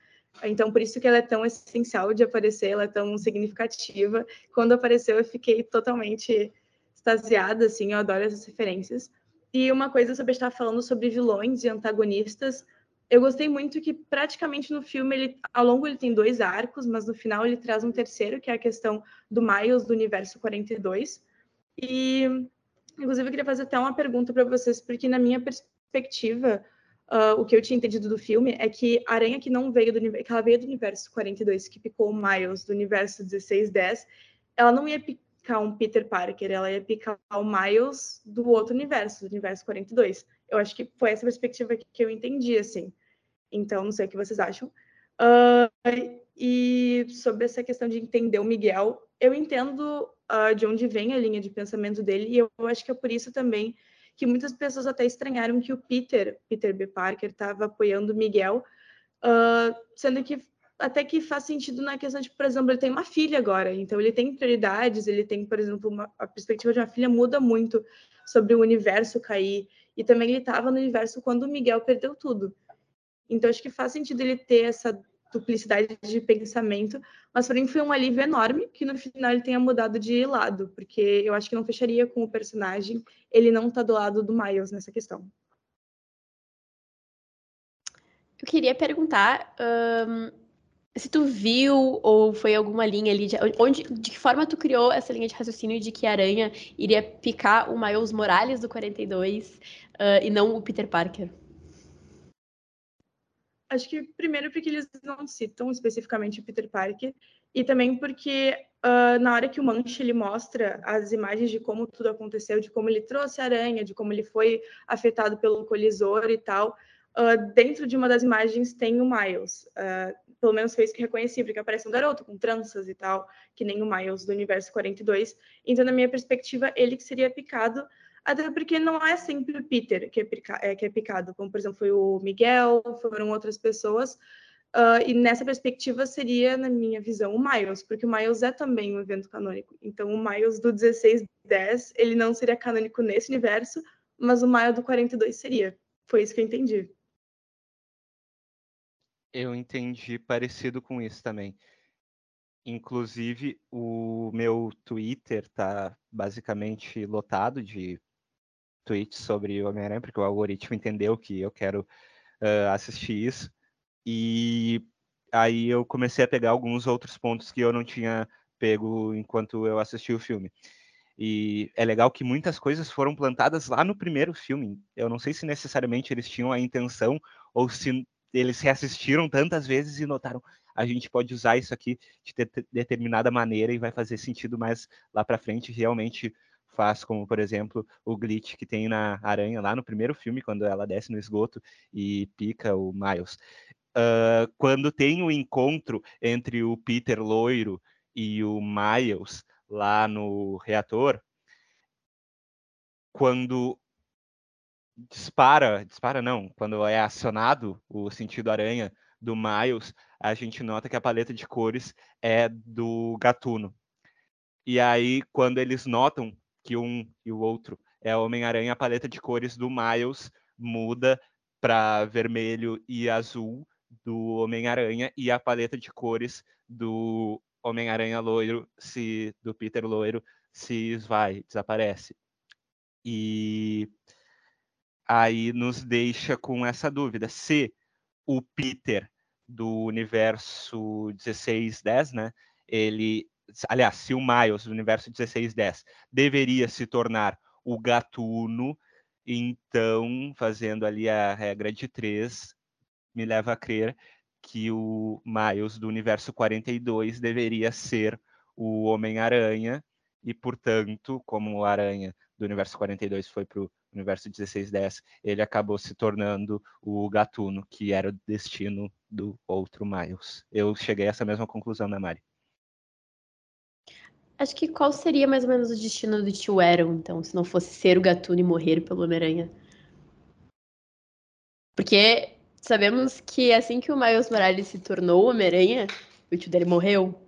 Então, por isso que ela é tão essencial de aparecer, ela é tão significativa. Quando apareceu, eu fiquei totalmente extasiada, assim, eu adoro essas referências. E uma coisa sobre estar falando sobre vilões e antagonistas, eu gostei muito que praticamente no filme ele ao longo ele tem dois arcos, mas no final ele traz um terceiro, que é a questão do Miles do universo 42. E inclusive eu queria fazer até uma pergunta para vocês, porque na minha perspectiva, Uh, o que eu tinha entendido do filme é que a aranha que não veio do que ela veio do universo 42, que picou o Miles do universo 1610, ela não ia picar um Peter Parker, ela ia picar o Miles do outro universo, do universo 42. Eu acho que foi essa perspectiva que eu entendi, assim. Então, não sei o que vocês acham. Uh, e sobre essa questão de entender o Miguel, eu entendo uh, de onde vem a linha de pensamento dele, e eu acho que é por isso também que muitas pessoas até estranharam que o Peter, Peter B. Parker, estava apoiando o Miguel, uh, sendo que até que faz sentido na questão de, por exemplo, ele tem uma filha agora, então ele tem prioridades, ele tem, por exemplo, uma, a perspectiva de uma filha muda muito sobre o universo cair, e também ele estava no universo quando o Miguel perdeu tudo. Então acho que faz sentido ele ter essa duplicidade de pensamento, mas para mim foi um alívio enorme que no final ele tenha mudado de lado, porque eu acho que não fecharia com o personagem ele não tá do lado do Miles nessa questão. Eu queria perguntar um, se tu viu ou foi alguma linha ali, de, onde, de que forma tu criou essa linha de raciocínio de que a Aranha iria picar o Miles Morales do 42 uh, e não o Peter Parker? Acho que primeiro porque eles não citam especificamente o Peter Parker e também porque uh, na hora que o Manche ele mostra as imagens de como tudo aconteceu, de como ele trouxe a aranha, de como ele foi afetado pelo colisor e tal, uh, dentro de uma das imagens tem o Miles. Uh, pelo menos foi isso que reconheci, porque aparece um garoto com tranças e tal, que nem o Miles do universo 42. Então, na minha perspectiva, ele que seria picado até porque não é sempre o Peter que é, pica- é, que é picado, como por exemplo foi o Miguel, foram outras pessoas. Uh, e nessa perspectiva seria, na minha visão, o Miles, porque o Miles é também um evento canônico. Então, o Miles do 1610, ele não seria canônico nesse universo, mas o Miles do 42 seria. Foi isso que eu entendi. Eu entendi parecido com isso também. Inclusive, o meu Twitter tá basicamente lotado de tweets sobre Homem-Aranha, porque o algoritmo entendeu que eu quero uh, assistir isso. E aí eu comecei a pegar alguns outros pontos que eu não tinha pego enquanto eu assisti o filme. E é legal que muitas coisas foram plantadas lá no primeiro filme. Eu não sei se necessariamente eles tinham a intenção ou se eles reassistiram tantas vezes e notaram a gente pode usar isso aqui de de determinada maneira e vai fazer sentido mais lá para frente realmente faz como por exemplo o glitch que tem na aranha lá no primeiro filme quando ela desce no esgoto e pica o Miles. Uh, quando tem o encontro entre o Peter loiro e o Miles lá no reator quando dispara, dispara não, quando é acionado o sentido aranha do Miles, a gente nota que a paleta de cores é do Gatuno. E aí, quando eles notam que um e o outro é Homem-Aranha, a paleta de cores do Miles muda para vermelho e azul do Homem-Aranha e a paleta de cores do Homem-Aranha loiro, se do Peter loiro, se esvai, desaparece. E aí nos deixa com essa dúvida se o Peter do universo 1610, né? Ele, aliás, se o Miles do universo 1610 deveria se tornar o Gatuno, então, fazendo ali a regra de três, me leva a crer que o Miles do universo 42 deveria ser o Homem-Aranha, e, portanto, como o Aranha do universo 42 foi para o universo 1610, ele acabou se tornando o Gatuno, que era o destino do outro Miles. Eu cheguei a essa mesma conclusão, né, Mari? Acho que qual seria mais ou menos o destino do tio Aaron, então, se não fosse ser o Gatuno e morrer pelo Homem-Aranha? Porque sabemos que assim que o Miles Morales se tornou Homem-Aranha, o tio dele morreu.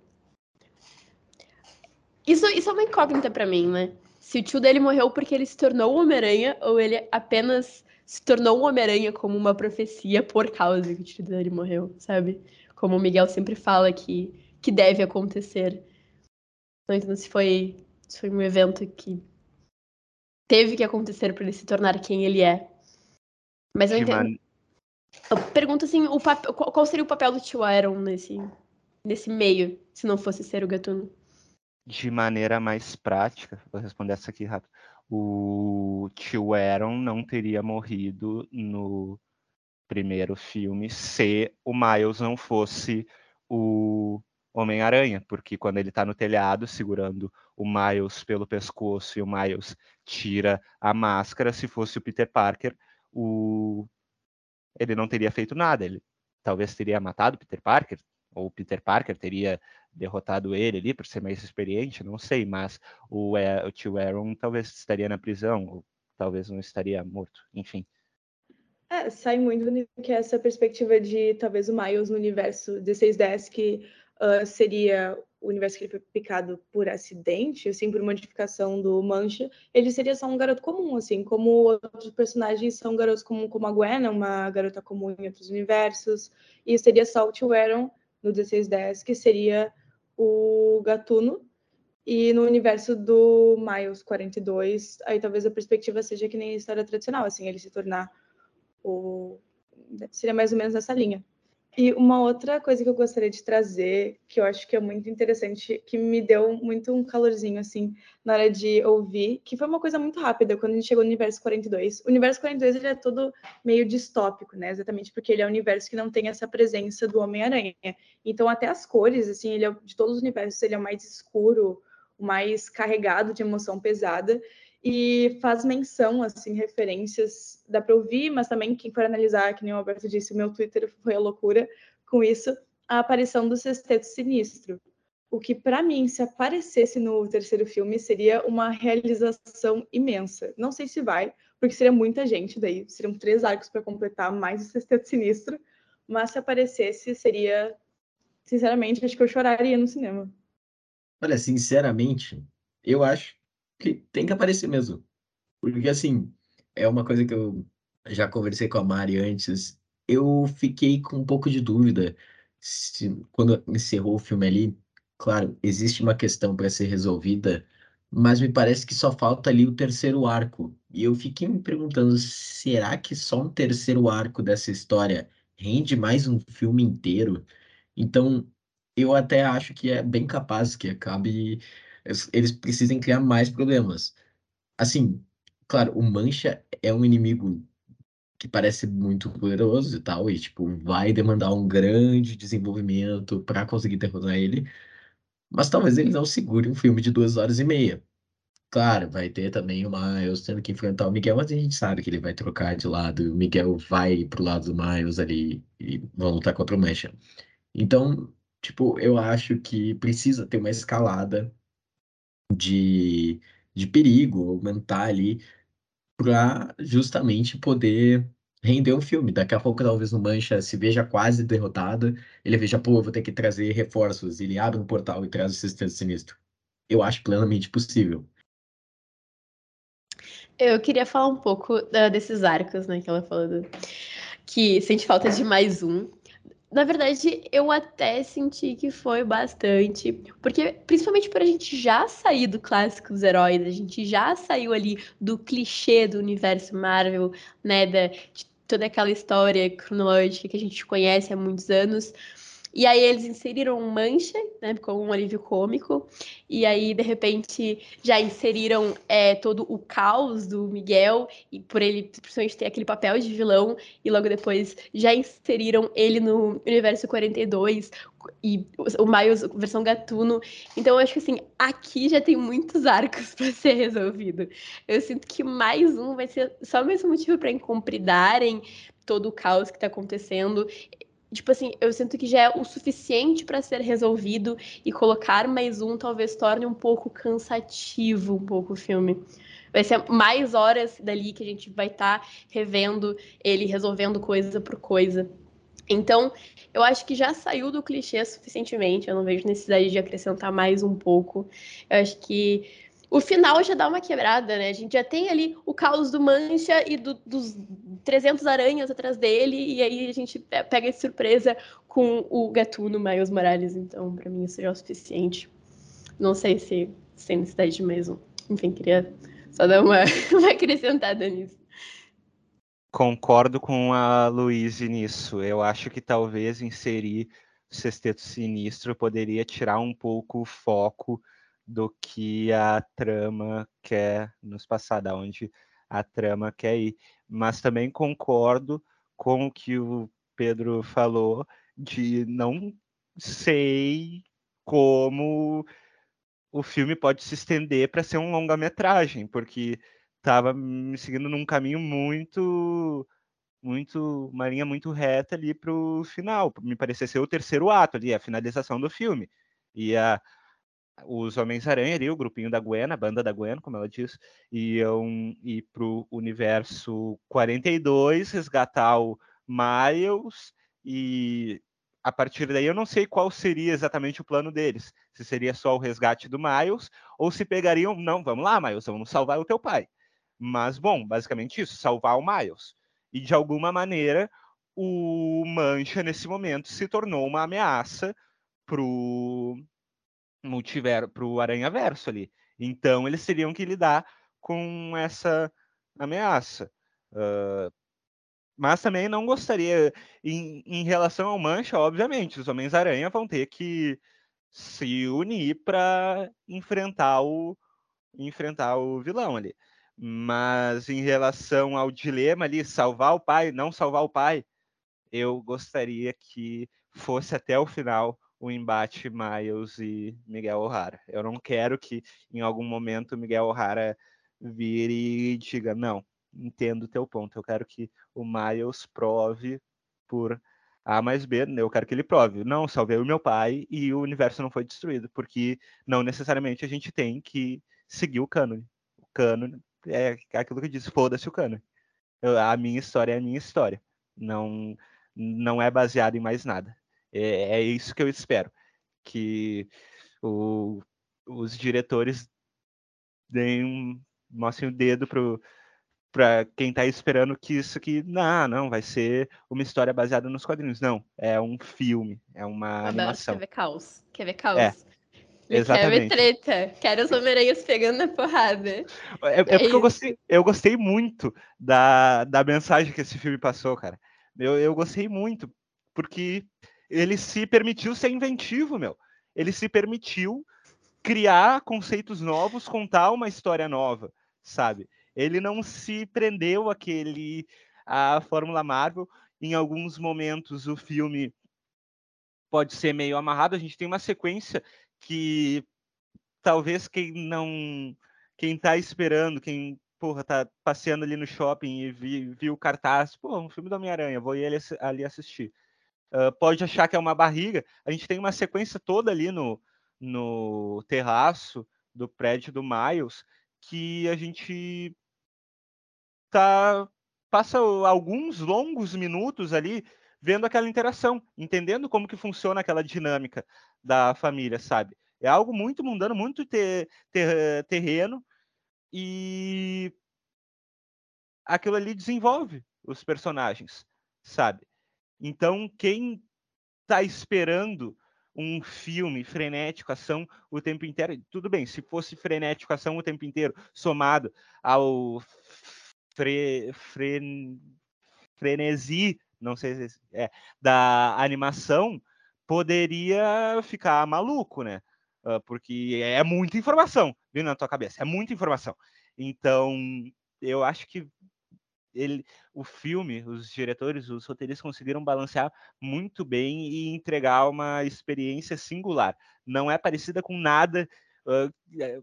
Isso, isso é uma incógnita para mim, né? Se o tio dele morreu porque ele se tornou Homem-Aranha ou ele apenas se tornou um Homem-Aranha como uma profecia por causa que o tio dele morreu, sabe? Como o Miguel sempre fala que, que deve acontecer. Não entendo se foi, se foi um evento que teve que acontecer para ele se tornar quem ele é. Mas eu entendo. Eu pergunto assim, o pap- qual seria o papel do tio Aaron nesse, nesse meio, se não fosse ser o Gatuno? De maneira mais prática, vou responder essa aqui rápido. O tio Aaron não teria morrido no primeiro filme se o Miles não fosse o Homem-Aranha, porque quando ele tá no telhado segurando o Miles pelo pescoço e o Miles tira a máscara, se fosse o Peter Parker, o... ele não teria feito nada. Ele talvez teria matado o Peter Parker, ou o Peter Parker teria derrotado ele ali por ser mais experiente, não sei, mas o, é, o tio Aaron talvez estaria na prisão, ou talvez não estaria morto, enfim. É, sai muito do que é essa perspectiva de talvez o Miles no universo 1610, que ah, seria o universo que ele foi picado por acidente, assim, por modificação do Mancha, ele seria só um garoto comum, assim, como outros personagens são garotos comuns, como a Gwen, uma garota comum em outros universos, e seria só o Tio Aaron no 1610, que seria o Gatuno, e no universo do Miles 42, aí talvez a perspectiva seja que nem a história tradicional, assim, ele se tornar o... seria mais ou menos nessa linha. E uma outra coisa que eu gostaria de trazer, que eu acho que é muito interessante, que me deu muito um calorzinho, assim, na hora de ouvir, que foi uma coisa muito rápida, quando a gente chegou no universo 42. O universo 42, ele é todo meio distópico, né? Exatamente porque ele é um universo que não tem essa presença do Homem-Aranha. Então, até as cores, assim, ele é, de todos os universos, ele é o mais escuro, o mais carregado de emoção pesada e faz menção, assim, referências, dá para ouvir, mas também quem for analisar, que nem o Alberto disse, o meu Twitter foi a loucura com isso, a aparição do Sexteto Sinistro. o que para mim, se aparecesse no terceiro filme, seria uma realização imensa. Não sei se vai, porque seria muita gente, daí seriam três arcos para completar, mais o Sexteto Sinistro. Mas se aparecesse, seria. Sinceramente, acho que eu choraria no cinema. Olha, sinceramente, eu acho que tem que aparecer mesmo. Porque, assim, é uma coisa que eu já conversei com a Mari antes. Eu fiquei com um pouco de dúvida se, quando encerrou o filme ali. Claro, existe uma questão para ser resolvida, mas me parece que só falta ali o terceiro arco. E eu fiquei me perguntando: será que só um terceiro arco dessa história rende mais um filme inteiro? Então, eu até acho que é bem capaz que acabe. Eles precisem criar mais problemas. Assim, claro, o Mancha é um inimigo que parece muito poderoso e tal, e tipo, vai demandar um grande desenvolvimento para conseguir derrotar ele. Mas talvez ele não segure um filme de duas horas e meia. Claro, vai ter também o Miles tendo que enfrentar o Miguel, mas a gente sabe que ele vai trocar de lado, e o Miguel vai pro lado do Miles ali e vão lutar contra o Mancha. Então, tipo, eu acho que precisa ter uma escalada de, de perigo, aumentar ali, para justamente poder render um filme. Daqui a pouco, talvez, o Mancha se veja quase derrotado, ele veja, pô, vou ter que trazer reforços, ele abre um portal e traz o Sexteto Sinistro. Eu acho plenamente possível. Eu queria falar um pouco uh, desses arcos, né, que ela falou, do... que sente falta de mais um. Na verdade, eu até senti que foi bastante, porque principalmente por a gente já sair do clássico dos heróis, a gente já saiu ali do clichê do universo Marvel, né, da, de toda aquela história cronológica que a gente conhece há muitos anos. E aí eles inseriram Mancha, né, com um alívio cômico. E aí, de repente, já inseriram é, todo o caos do Miguel, e por ele principalmente ter aquele papel de vilão. E logo depois já inseriram ele no universo 42 e o Miles versão gatuno. Então, eu acho que assim, aqui já tem muitos arcos [LAUGHS] para ser resolvido. Eu sinto que mais um vai ser só mais um motivo para incompridarem todo o caos que está acontecendo tipo assim, eu sinto que já é o suficiente para ser resolvido e colocar mais um talvez torne um pouco cansativo um pouco o filme. Vai ser mais horas dali que a gente vai estar tá revendo ele resolvendo coisa por coisa. Então, eu acho que já saiu do clichê suficientemente, eu não vejo necessidade de acrescentar mais um pouco. Eu acho que o final já dá uma quebrada, né? A gente já tem ali o caos do Mancha e do, dos 300 aranhas atrás dele, e aí a gente pega de surpresa com o Gatuno Miles Morales. Então, para mim, isso já é o suficiente. Não sei se, se tem necessidade de mais um. Enfim, queria só dar uma, [LAUGHS] uma acrescentada nisso. Concordo com a Luíse nisso. Eu acho que talvez inserir o Sexteto Sinistro poderia tirar um pouco o foco do que a trama quer nos passar, da onde a trama quer ir. Mas também concordo com o que o Pedro falou de não sei como o filme pode se estender para ser um longa-metragem, porque estava me seguindo num caminho muito muito uma linha muito reta ali para o final, me parecia ser o terceiro ato ali, a finalização do filme. E a, os Homens-Aranha ali, o grupinho da Gwen, a banda da Gwen, como ela diz, iam ir pro universo 42, resgatar o Miles, e a partir daí eu não sei qual seria exatamente o plano deles. Se seria só o resgate do Miles, ou se pegariam, não, vamos lá, Miles, vamos salvar o teu pai. Mas, bom, basicamente isso, salvar o Miles. E de alguma maneira, o Mancha, nesse momento, se tornou uma ameaça pro multiverso, para o Aranha Verso ali. Então eles teriam que lidar com essa ameaça. Uh, mas também não gostaria, em, em relação ao Mancha, obviamente, os Homens-Aranha vão ter que se unir para enfrentar o enfrentar o vilão ali. Mas em relação ao dilema ali, salvar o pai, não salvar o pai, eu gostaria que fosse até o final o embate Miles e Miguel O'Hara. Eu não quero que em algum momento Miguel O'Hara vire e diga, não, entendo o teu ponto. Eu quero que o Miles prove por A mais B, eu quero que ele prove. Não, salvei o meu pai e o universo não foi destruído, porque não necessariamente a gente tem que seguir o cânone. O cânone é aquilo que disse, foda-se o cânone. Eu- A minha história é a minha história. Não, não é baseado em mais nada. É, é isso que eu espero. Que o- os diretores deem mostrem o dedo pro para quem tá esperando que isso aqui, não, não, vai ser uma história baseada nos quadrinhos. Não, é um filme, é uma Abel, animação. Quer ver caos? Quer ver caos? É, exatamente. ver treta. Quero os Homem-Aranhas pegando na porrada. É, é porque isso. eu gostei, eu gostei muito da, da mensagem que esse filme passou, cara. Eu, eu gostei muito, porque ele se permitiu ser inventivo, meu. Ele se permitiu criar conceitos novos, contar uma história nova, sabe? Ele não se prendeu àquele à Fórmula Marvel. Em alguns momentos o filme pode ser meio amarrado. A gente tem uma sequência que talvez quem não quem tá esperando, quem porra, tá passeando ali no shopping e vi, viu o cartaz, pô, um filme do Homem-Aranha, vou ir ali assistir. Pode achar que é uma barriga. A gente tem uma sequência toda ali no, no terraço do prédio do Miles que a gente tá passa alguns longos minutos ali vendo aquela interação, entendendo como que funciona aquela dinâmica da família, sabe? É algo muito mundano, muito te- ter- terreno e aquilo ali desenvolve os personagens, sabe? Então, quem tá esperando um filme frenético, ação o tempo inteiro, tudo bem, se fosse frenético, ação o tempo inteiro, somado ao fre, fren- frenesi, não sei se é, da animação, poderia ficar maluco, né? Ah, porque é muita informação vindo na tua cabeça, é muita informação. Então, eu acho que ele, o filme, os diretores, os roteiristas conseguiram balancear muito bem e entregar uma experiência singular. Não é parecida com nada. ah, é,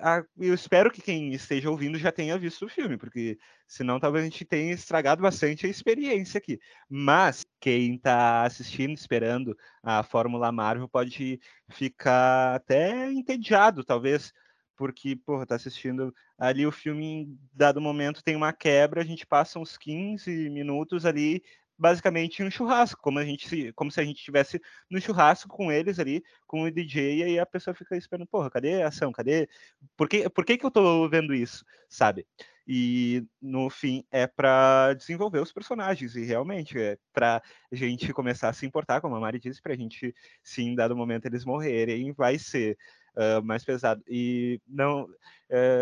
ah, eu espero que quem esteja ouvindo já tenha visto o filme, porque senão talvez a gente tenha estragado bastante a experiência aqui. Mas quem está assistindo, esperando a Fórmula Marvel, pode ficar até entediado, talvez, porque, porra, tá assistindo ali o filme em dado momento tem uma quebra, a gente passa uns 15 minutos ali basicamente um churrasco, como a gente como se a gente estivesse no churrasco com eles ali, com o DJ e aí a pessoa fica esperando, porra, cadê a ação? Cadê? Por que, por que que eu tô vendo isso, sabe? E no fim é para desenvolver os personagens e realmente é para a gente começar a se importar, como a Mari disse, para a gente, se em dado momento eles morrerem, vai ser uh, mais pesado. E não, uh,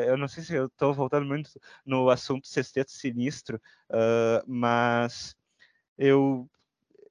eu não sei se eu estou voltando muito no assunto sexteto sinistro, uh, mas eu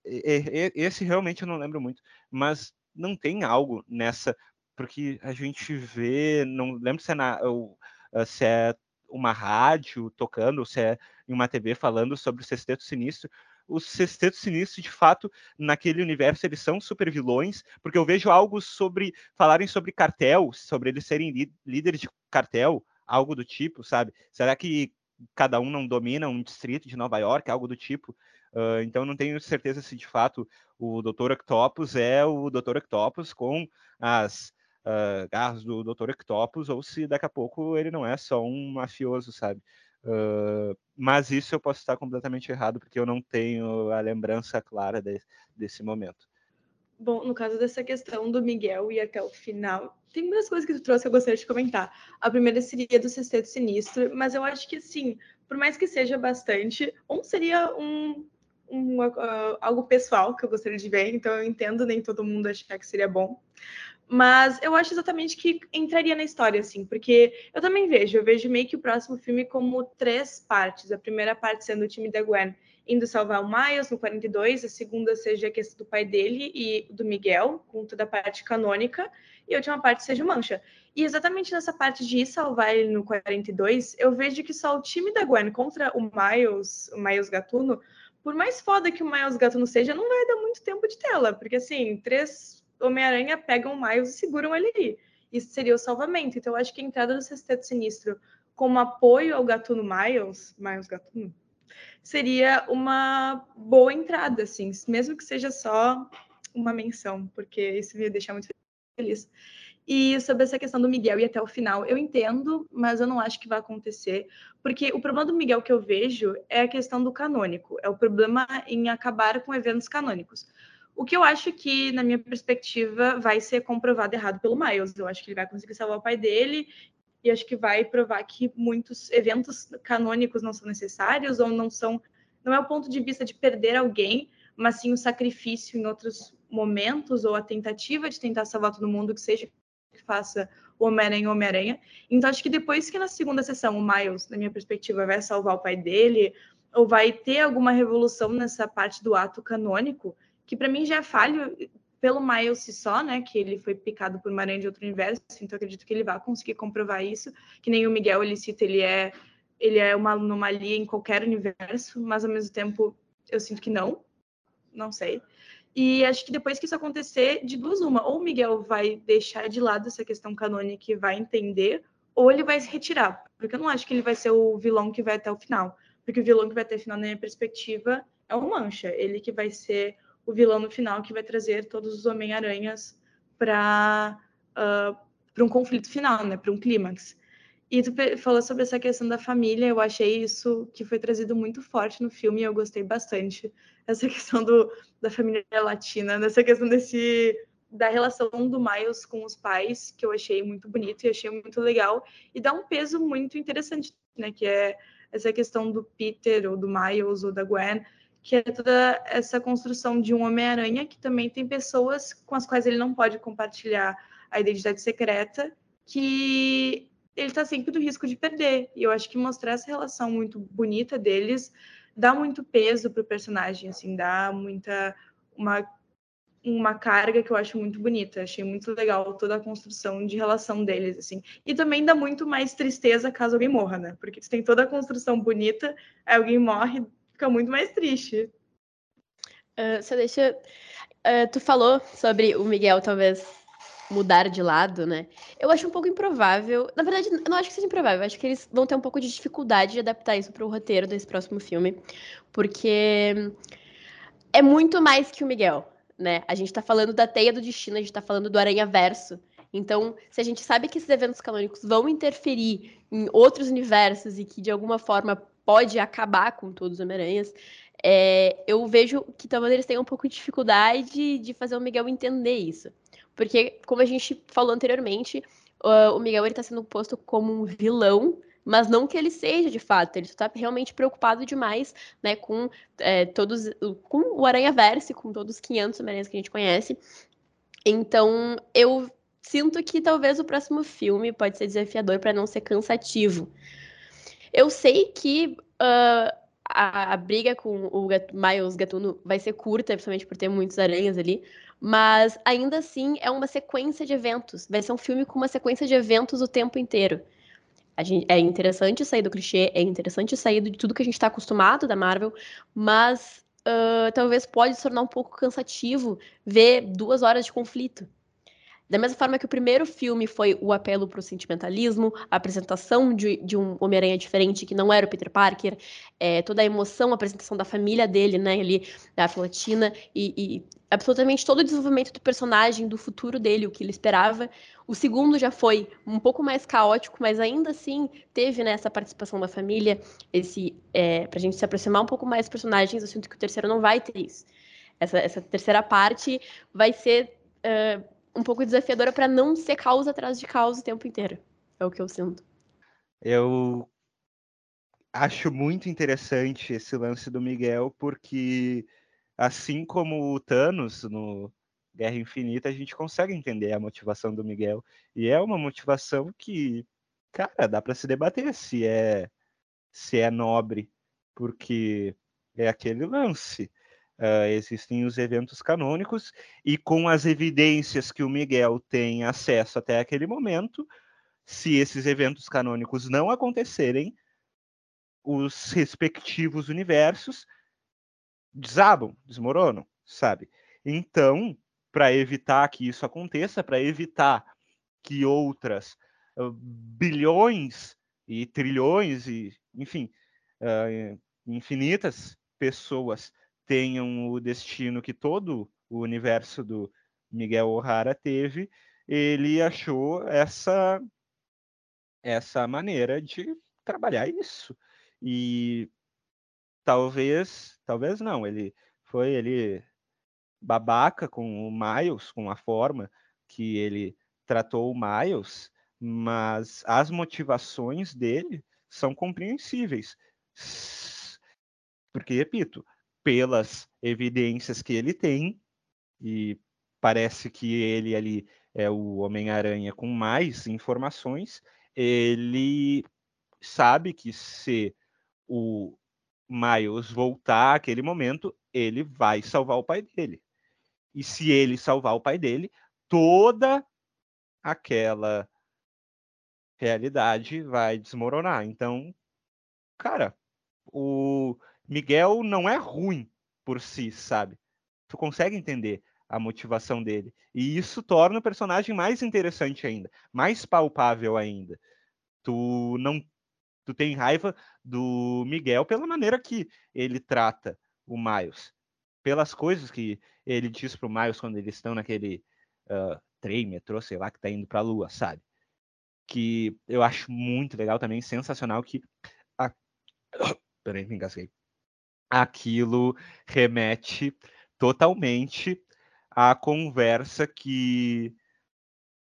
e- e- esse realmente eu não lembro muito, mas não tem algo nessa porque a gente vê, não lembro se é, na, ou, uh, se é uma rádio tocando, ou se é em uma TV falando sobre o Sexteto Sinistro. Os Sexteto Sinistro, de fato, naquele universo, eles são super vilões, porque eu vejo algo sobre falarem sobre cartel, sobre eles serem lí- líderes de cartel, algo do tipo, sabe? Será que cada um não domina um distrito de Nova York, algo do tipo? Uh, então não tenho certeza se de fato o Dr. Octopus é o Dr. Octopus com as uh, garras do Dr. Octopus ou se daqui a pouco ele não é só um mafioso, sabe? Uh, mas isso eu posso estar completamente errado porque eu não tenho a lembrança clara de, desse momento. Bom, no caso dessa questão do Miguel e até o final, tem muitas coisas que tu trouxe que eu gostaria de comentar. A primeira seria do Sexteto Sinistro, mas eu acho que, assim, por mais que seja bastante, um seria um, um, uh, algo pessoal que eu gostaria de ver, então eu entendo nem todo mundo achar que seria bom. Mas eu acho exatamente que entraria na história, assim, porque eu também vejo, eu vejo meio que o próximo filme como três partes. A primeira parte sendo o time da Gwen indo salvar o Miles no 42, a segunda seja a questão do pai dele e do Miguel, com toda a parte canônica, e a última parte seja o Mancha. E exatamente nessa parte de ir salvar ele no 42, eu vejo que só o time da Gwen contra o Miles, o Miles Gatuno, por mais foda que o Miles Gatuno seja, não vai dar muito tempo de tela, porque assim, três Homem-Aranha pegam o Miles e seguram ele ali. Isso seria o salvamento. Então, eu acho que a entrada do Sexteto Sinistro como apoio ao Gatuno Miles, Miles Gatuno, seria uma boa entrada, assim, mesmo que seja só uma menção, porque isso me deixa muito feliz. E sobre essa questão do Miguel e até o final, eu entendo, mas eu não acho que vai acontecer, porque o problema do Miguel que eu vejo é a questão do canônico, é o problema em acabar com eventos canônicos. O que eu acho que, na minha perspectiva, vai ser comprovado errado pelo Miles. Eu acho que ele vai conseguir salvar o pai dele e acho que vai provar que muitos eventos canônicos não são necessários ou não são. Não é o ponto de vista de perder alguém, mas sim o sacrifício em outros momentos ou a tentativa de tentar salvar todo mundo, que seja que faça Homem-Aranha Homem-Aranha. Então, acho que depois que na segunda sessão o Miles, na minha perspectiva, vai salvar o pai dele, ou vai ter alguma revolução nessa parte do ato canônico, que para mim já é falho pelo Miles só, né? Que ele foi picado por uma aranha de outro universo, então acredito que ele vai conseguir comprovar isso. Que nem o Miguel ele cita, ele é ele é uma anomalia em qualquer universo, mas ao mesmo tempo eu sinto que não, não sei. E acho que depois que isso acontecer, de duas uma, ou o Miguel vai deixar de lado essa questão canônica e vai entender, ou ele vai se retirar, porque eu não acho que ele vai ser o vilão que vai até o final, porque o vilão que vai até o final, na minha perspectiva, é o Mancha, ele que vai ser o vilão no final, que vai trazer todos os Homem-Aranhas para uh, ah, um conflito final, né, para um clímax. E tu falou sobre essa questão da família, eu achei isso que foi trazido muito forte no filme e eu gostei bastante. Essa [LAUGHS] questão do, da família latina, nessa questão desse da relação do Miles com os pais, que eu achei muito bonito e achei muito legal, e dá um peso muito interessante, né, que é essa questão do Peter, ou do Miles, ou da Gwen, que é toda essa construção de um Homem-Aranha que também tem pessoas com as quais ele não pode compartilhar a identidade secreta, que ele está sempre no risco de perder. E eu acho que mostrar essa relação muito bonita deles dá muito peso para o personagem, assim, dá muita uma uma carga que eu acho muito bonita. Achei muito legal toda a construção de relação deles, assim. E também dá muito mais tristeza caso alguém morra, né? Porque tu tem toda a construção bonita, aí alguém morre, fica muito mais triste. Uh, você deixa. Uh, tu falou sobre o Miguel talvez mudar de lado, né? Eu acho um pouco improvável. Na verdade, eu não acho que seja improvável. Eu acho que eles vão ter um pouco de dificuldade de adaptar isso para o roteiro desse próximo filme, porque é muito mais que o Miguel, né? A gente tá falando da Teia do Destino, a gente tá falando do Aranha Verso. Então, se a gente sabe que esses eventos canônicos vão interferir em outros universos e que de alguma forma pode acabar com todos os Homem-Aranhas, é, eu vejo que talvez eles tenham um pouco de dificuldade de fazer o Miguel entender isso. Porque, como a gente falou anteriormente, o Miguel está sendo posto como um vilão, mas não que ele seja de fato, ele está realmente preocupado demais, né, com é, todos, com o Aranha Verse, com todos os 500 Aranhas que a gente conhece. Então, eu sinto que talvez o próximo filme pode ser desafiador para não ser cansativo. Eu sei que uh, a, a, briga com o Miles Gatuno vai ser curta, principalmente por ter muitos aranhas ali, mas ainda assim é uma sequência de eventos. Vai ser um filme com uma sequência de eventos o tempo inteiro. Gente, é interessante sair do clichê, é interessante sair de tudo que a gente está acostumado da Marvel, mas uh, talvez pode se tornar um pouco cansativo ver duas horas de conflito. Da mesma forma que o primeiro filme foi o apelo para o sentimentalismo, a apresentação de, de um Homem-Aranha diferente que não era o Peter Parker, é, toda a emoção, a apresentação da família dele, né, ali, da Aflatina, e, e absolutamente todo o desenvolvimento do personagem, do futuro dele, o que ele esperava. O segundo já foi um pouco mais caótico, mas ainda assim teve né, essa participação da família, esse é, para a gente se aproximar um pouco mais dos personagens. Eu sinto que o terceiro não vai ter isso. Essa, essa terceira parte vai ser uh, um pouco desafiadora para não ser causa atrás de causa o tempo inteiro. É o que eu sinto. Eu acho muito interessante esse lance do Miguel, porque assim como o Thanos no Guerra Infinita, a gente consegue entender a motivação do Miguel. E é uma motivação que, cara, dá para se debater se é se é nobre, porque é aquele lance. Uh, existem os eventos canônicos, e com as evidências que o Miguel tem acesso até aquele momento, se esses eventos canônicos não acontecerem, os respectivos universos desabam, desmoronam, sabe? Então, para evitar que isso aconteça, para evitar que outras uh, bilhões e trilhões e, enfim, uh, infinitas pessoas tenham o destino que todo o universo do Miguel O'Hara teve, ele achou essa essa maneira de trabalhar isso. E talvez, talvez não, ele foi ele babaca com o Miles, com a forma que ele tratou o Miles, mas as motivações dele são compreensíveis. Porque, repito, pelas evidências que ele tem, e parece que ele ali é o Homem-Aranha com mais informações, ele sabe que se o Miles voltar àquele momento, ele vai salvar o pai dele. E se ele salvar o pai dele, toda aquela realidade vai desmoronar. Então, cara, o Miguel não é ruim por si, sabe? Tu consegue entender a motivação dele. E isso torna o personagem mais interessante ainda, mais palpável ainda. Tu não tu tem raiva do Miguel pela maneira que ele trata o Miles, pelas coisas que ele diz pro Miles quando eles estão naquele uh, trem, metrô, sei lá, que tá indo pra lua, sabe? Que eu acho muito legal também, sensacional que a... [COUGHS] Peraí, me engasguei. Aquilo remete totalmente à conversa que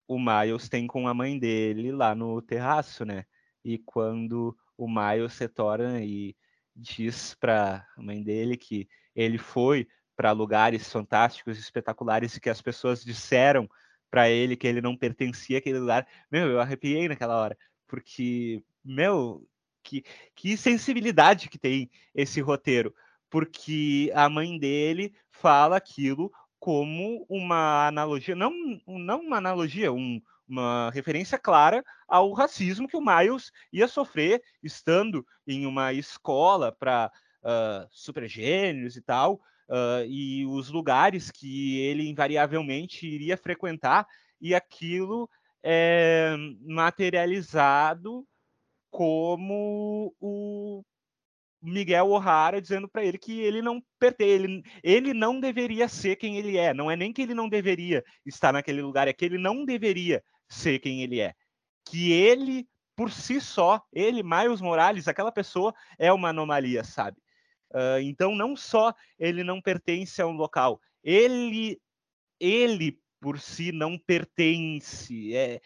o Miles tem com a mãe dele lá no terraço, né? E quando o Miles se torna e diz para a mãe dele que ele foi para lugares fantásticos, espetaculares e que as pessoas disseram para ele que ele não pertencia àquele lugar. Meu, eu arrepiei naquela hora, porque, meu, que, que sensibilidade que tem esse roteiro, porque a mãe dele fala aquilo como uma analogia, não, não uma analogia, um, uma referência clara ao racismo que o Miles ia sofrer estando em uma escola para uh, supergênios e tal, uh, e os lugares que ele invariavelmente iria frequentar, e aquilo é materializado como o Miguel O'Hara dizendo para ele que ele não ele, ele não deveria ser quem ele é. Não é nem que ele não deveria estar naquele lugar, é que ele não deveria ser quem ele é. Que ele, por si só, ele, Miles Morales, aquela pessoa é uma anomalia, sabe? Uh, então, não só ele não pertence a um local, ele, ele por si não pertence. É...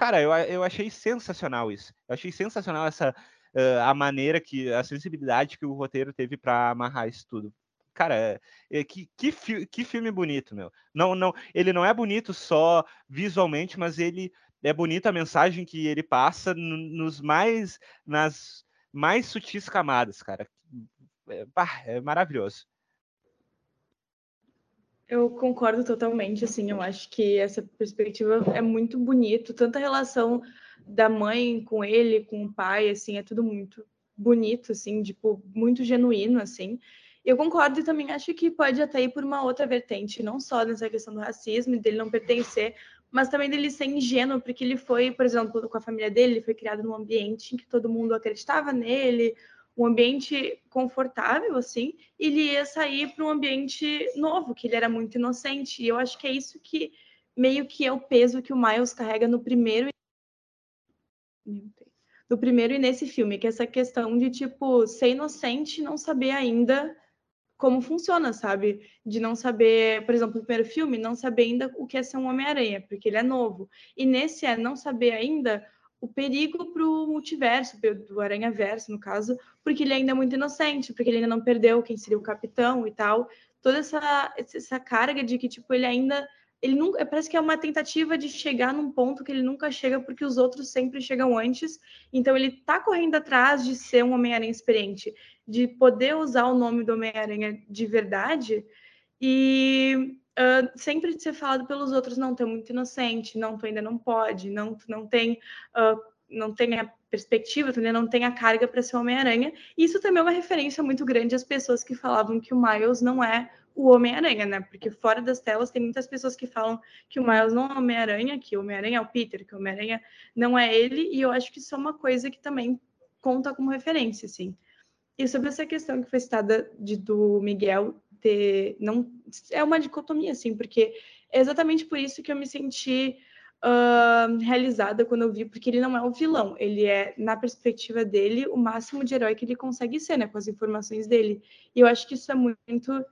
Cara, eu, eu achei sensacional isso. Eu achei sensacional essa uh, a maneira que a sensibilidade que o roteiro teve para amarrar isso tudo. Cara, é, é, que, que, fi, que filme bonito, meu. Não, não, ele não é bonito só visualmente, mas ele é bonito a mensagem que ele passa nos mais nas mais sutis camadas, cara é, é maravilhoso. Eu concordo totalmente, assim, eu acho que essa perspectiva é muito bonito, tanta relação da mãe com ele, com o pai, assim, é tudo muito bonito, assim, tipo, muito genuíno, assim. Eu concordo e também acho que pode até ir por uma outra vertente, não só nessa questão do racismo e dele não pertencer, mas também dele ser ingênuo, porque ele foi, por exemplo, com a família dele, ele foi criado num ambiente em que todo mundo acreditava nele, um ambiente confortável, assim, e ele ia sair para um ambiente novo, que ele era muito inocente. E eu acho que é isso que meio que é o peso que o Miles carrega no primeiro no primeiro e nesse filme, que é essa questão de tipo ser inocente e não saber ainda como funciona, sabe? De não saber, por exemplo, no primeiro filme, não saber ainda o que é ser um Homem-Aranha, porque ele é novo. E nesse é não saber ainda o perigo para o multiverso, do Aranha-Verso, no caso, porque ele ainda é muito inocente, porque ele ainda não perdeu quem seria o capitão e tal. Toda essa, essa carga de que, tipo, ele ainda. Ele nunca, parece que é uma tentativa de chegar num ponto que ele nunca chega porque os outros sempre chegam antes. Então ele tá correndo atrás de ser um Homem-Aranha experiente, de poder usar o nome do Homem-Aranha de verdade. E uh, sempre de ser falado pelos outros, não, tu é muito inocente, não, tu ainda não pode, não, tu não tem, uh, não tem a perspectiva, tu ainda não tem a carga para ser Homem-Aranha. Isso também é uma referência muito grande às pessoas que falavam que o Miles não é o Homem-Aranha, né? Porque fora das telas tem muitas pessoas que falam que o Miles não é o Homem-Aranha, que o Homem-Aranha é o Peter, que o Homem-Aranha não é ele, e eu acho que isso é uma coisa que também conta como referência, assim. E sobre essa questão que foi citada de, do Miguel ter. Não, é uma dicotomia, assim, porque é exatamente por isso que eu me senti uh, realizada quando eu vi, porque ele não é o vilão, ele é, na perspectiva dele, o máximo de herói que ele consegue ser, né, com as informações dele. E eu acho que isso é muito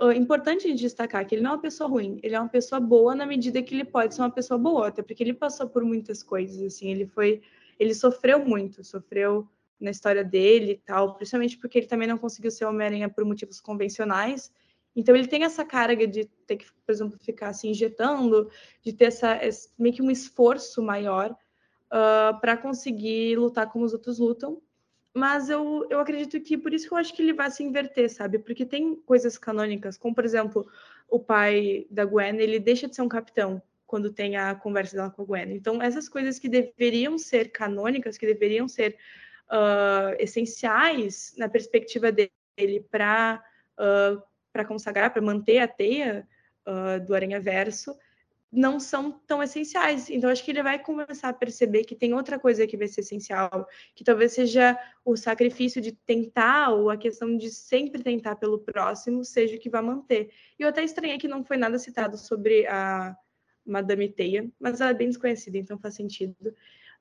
uh, importante de destacar, que ele não é uma pessoa ruim, ele é uma pessoa boa na medida que ele pode ser uma pessoa boa, até porque ele passou por muitas coisas, assim, ele foi, ele sofreu muito, sofreu na história dele e tal, principalmente porque ele também não conseguiu ser Homem-Aranha por motivos convencionais. Então ele tem essa carga de ter que, por exemplo, ficar se injetando, de ter essa, esse, meio que um esforço maior uh, ah, para conseguir lutar como os outros lutam. Mas eu, eu acredito que por isso que eu acho que ele vai se inverter, sabe? Porque tem coisas canônicas, como por exemplo, o pai da Gwen, ele deixa de ser um capitão quando tem a conversa dela com a Gwen. Então, essas coisas que deveriam ser canônicas, que deveriam ser uh, essenciais na perspectiva dele para uh, para consagrar, para manter a teia uh, do Aranha Verso, não são tão essenciais. Então, acho que ele vai começar a perceber que tem outra coisa que vai ser essencial, que talvez seja o sacrifício de tentar, ou a questão de sempre tentar pelo próximo, seja o que vai manter. E eu até estranhei que não foi nada citado sobre a Madame Teia, mas ela é bem desconhecida, então faz sentido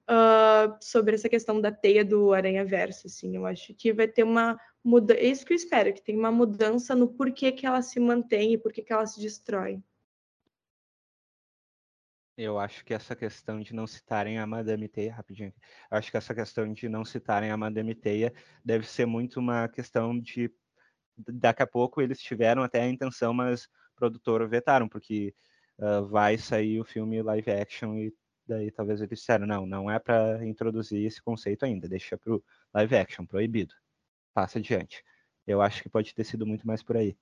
uh, sobre essa questão da teia do Aranha Verso, assim, eu acho que vai ter uma mudança, é isso que eu espero, que tem uma mudança no porquê que ela se mantém e porquê que ela se destrói. Eu acho que essa questão de não citarem a Madame Teia, rapidinho, eu acho que essa questão de não citarem a Madame Teia deve ser muito uma questão de daqui a pouco eles tiveram até a intenção, mas o produtor vetaram, porque uh, vai sair o filme live action e Daí talvez eles disseram, não, não é para introduzir esse conceito ainda, deixa para o live action, proibido. Passa adiante. Eu acho que pode ter sido muito mais por aí.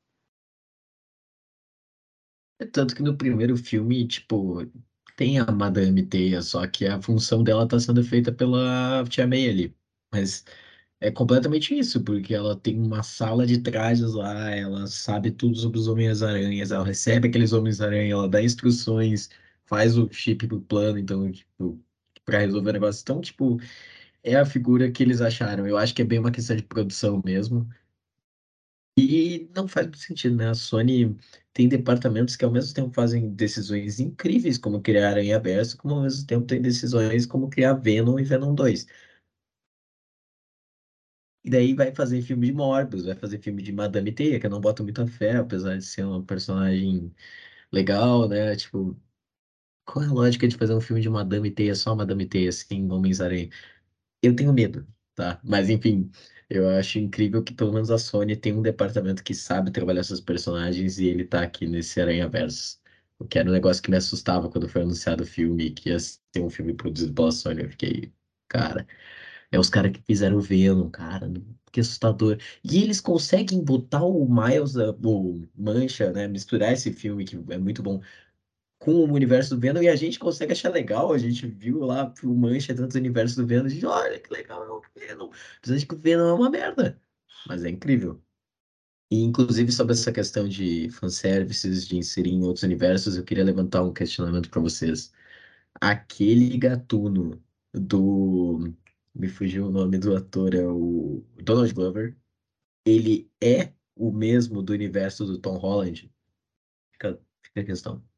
É tanto que no primeiro filme, tipo, tem a Madame Teia, só que a função dela tá sendo feita pela Tia May ali. Mas é completamente isso, porque ela tem uma sala de trajes lá, ela sabe tudo sobre os Homens-Aranhas, ela recebe aqueles Homens-Aranha, ela dá instruções faz o chip pro plano, então, tipo, para resolver o negócio. Então, tipo, é a figura que eles acharam. Eu acho que é bem uma questão de produção mesmo. E não faz muito sentido, né? A Sony tem departamentos que ao mesmo tempo fazem decisões incríveis, como criar Aranha Verso, como ao mesmo tempo tem decisões como criar Venom e Venom 2. E daí vai fazer filme de Morbius, vai fazer filme de Madame Teia, que eu não boto muita fé, apesar de ser uma personagem legal, né? Tipo, qual é a lógica de fazer um filme de Madame Teia, só Madame Teia, assim, Homens-Aranha? Eu tenho medo, tá? Mas, enfim, eu acho incrível que pelo menos a Sony tem um departamento que sabe trabalhar seus personagens e ele tá aqui nesse Aranha-Verso. O que era um negócio que me assustava quando foi anunciado o filme, que ia ser um filme produzido pela Sony. Eu fiquei, cara, é os caras que fizeram o Venom, cara, que assustador. E eles conseguem botar o Miles, o Mancha, né, misturar esse filme, que é muito bom, com o universo do Venom e a gente consegue achar legal. A gente viu lá o Mancha dentro do universo do Venom. A gente, olha que legal é o Venom. Apesar de que o Venom é uma merda. Mas é incrível. E, inclusive, sobre essa questão de fanservices, de inserir em outros universos, eu queria levantar um questionamento para vocês. Aquele gatuno do. Me fugiu o nome do ator, é o Donald Glover. Ele é o mesmo do universo do Tom Holland? Fica, fica a questão.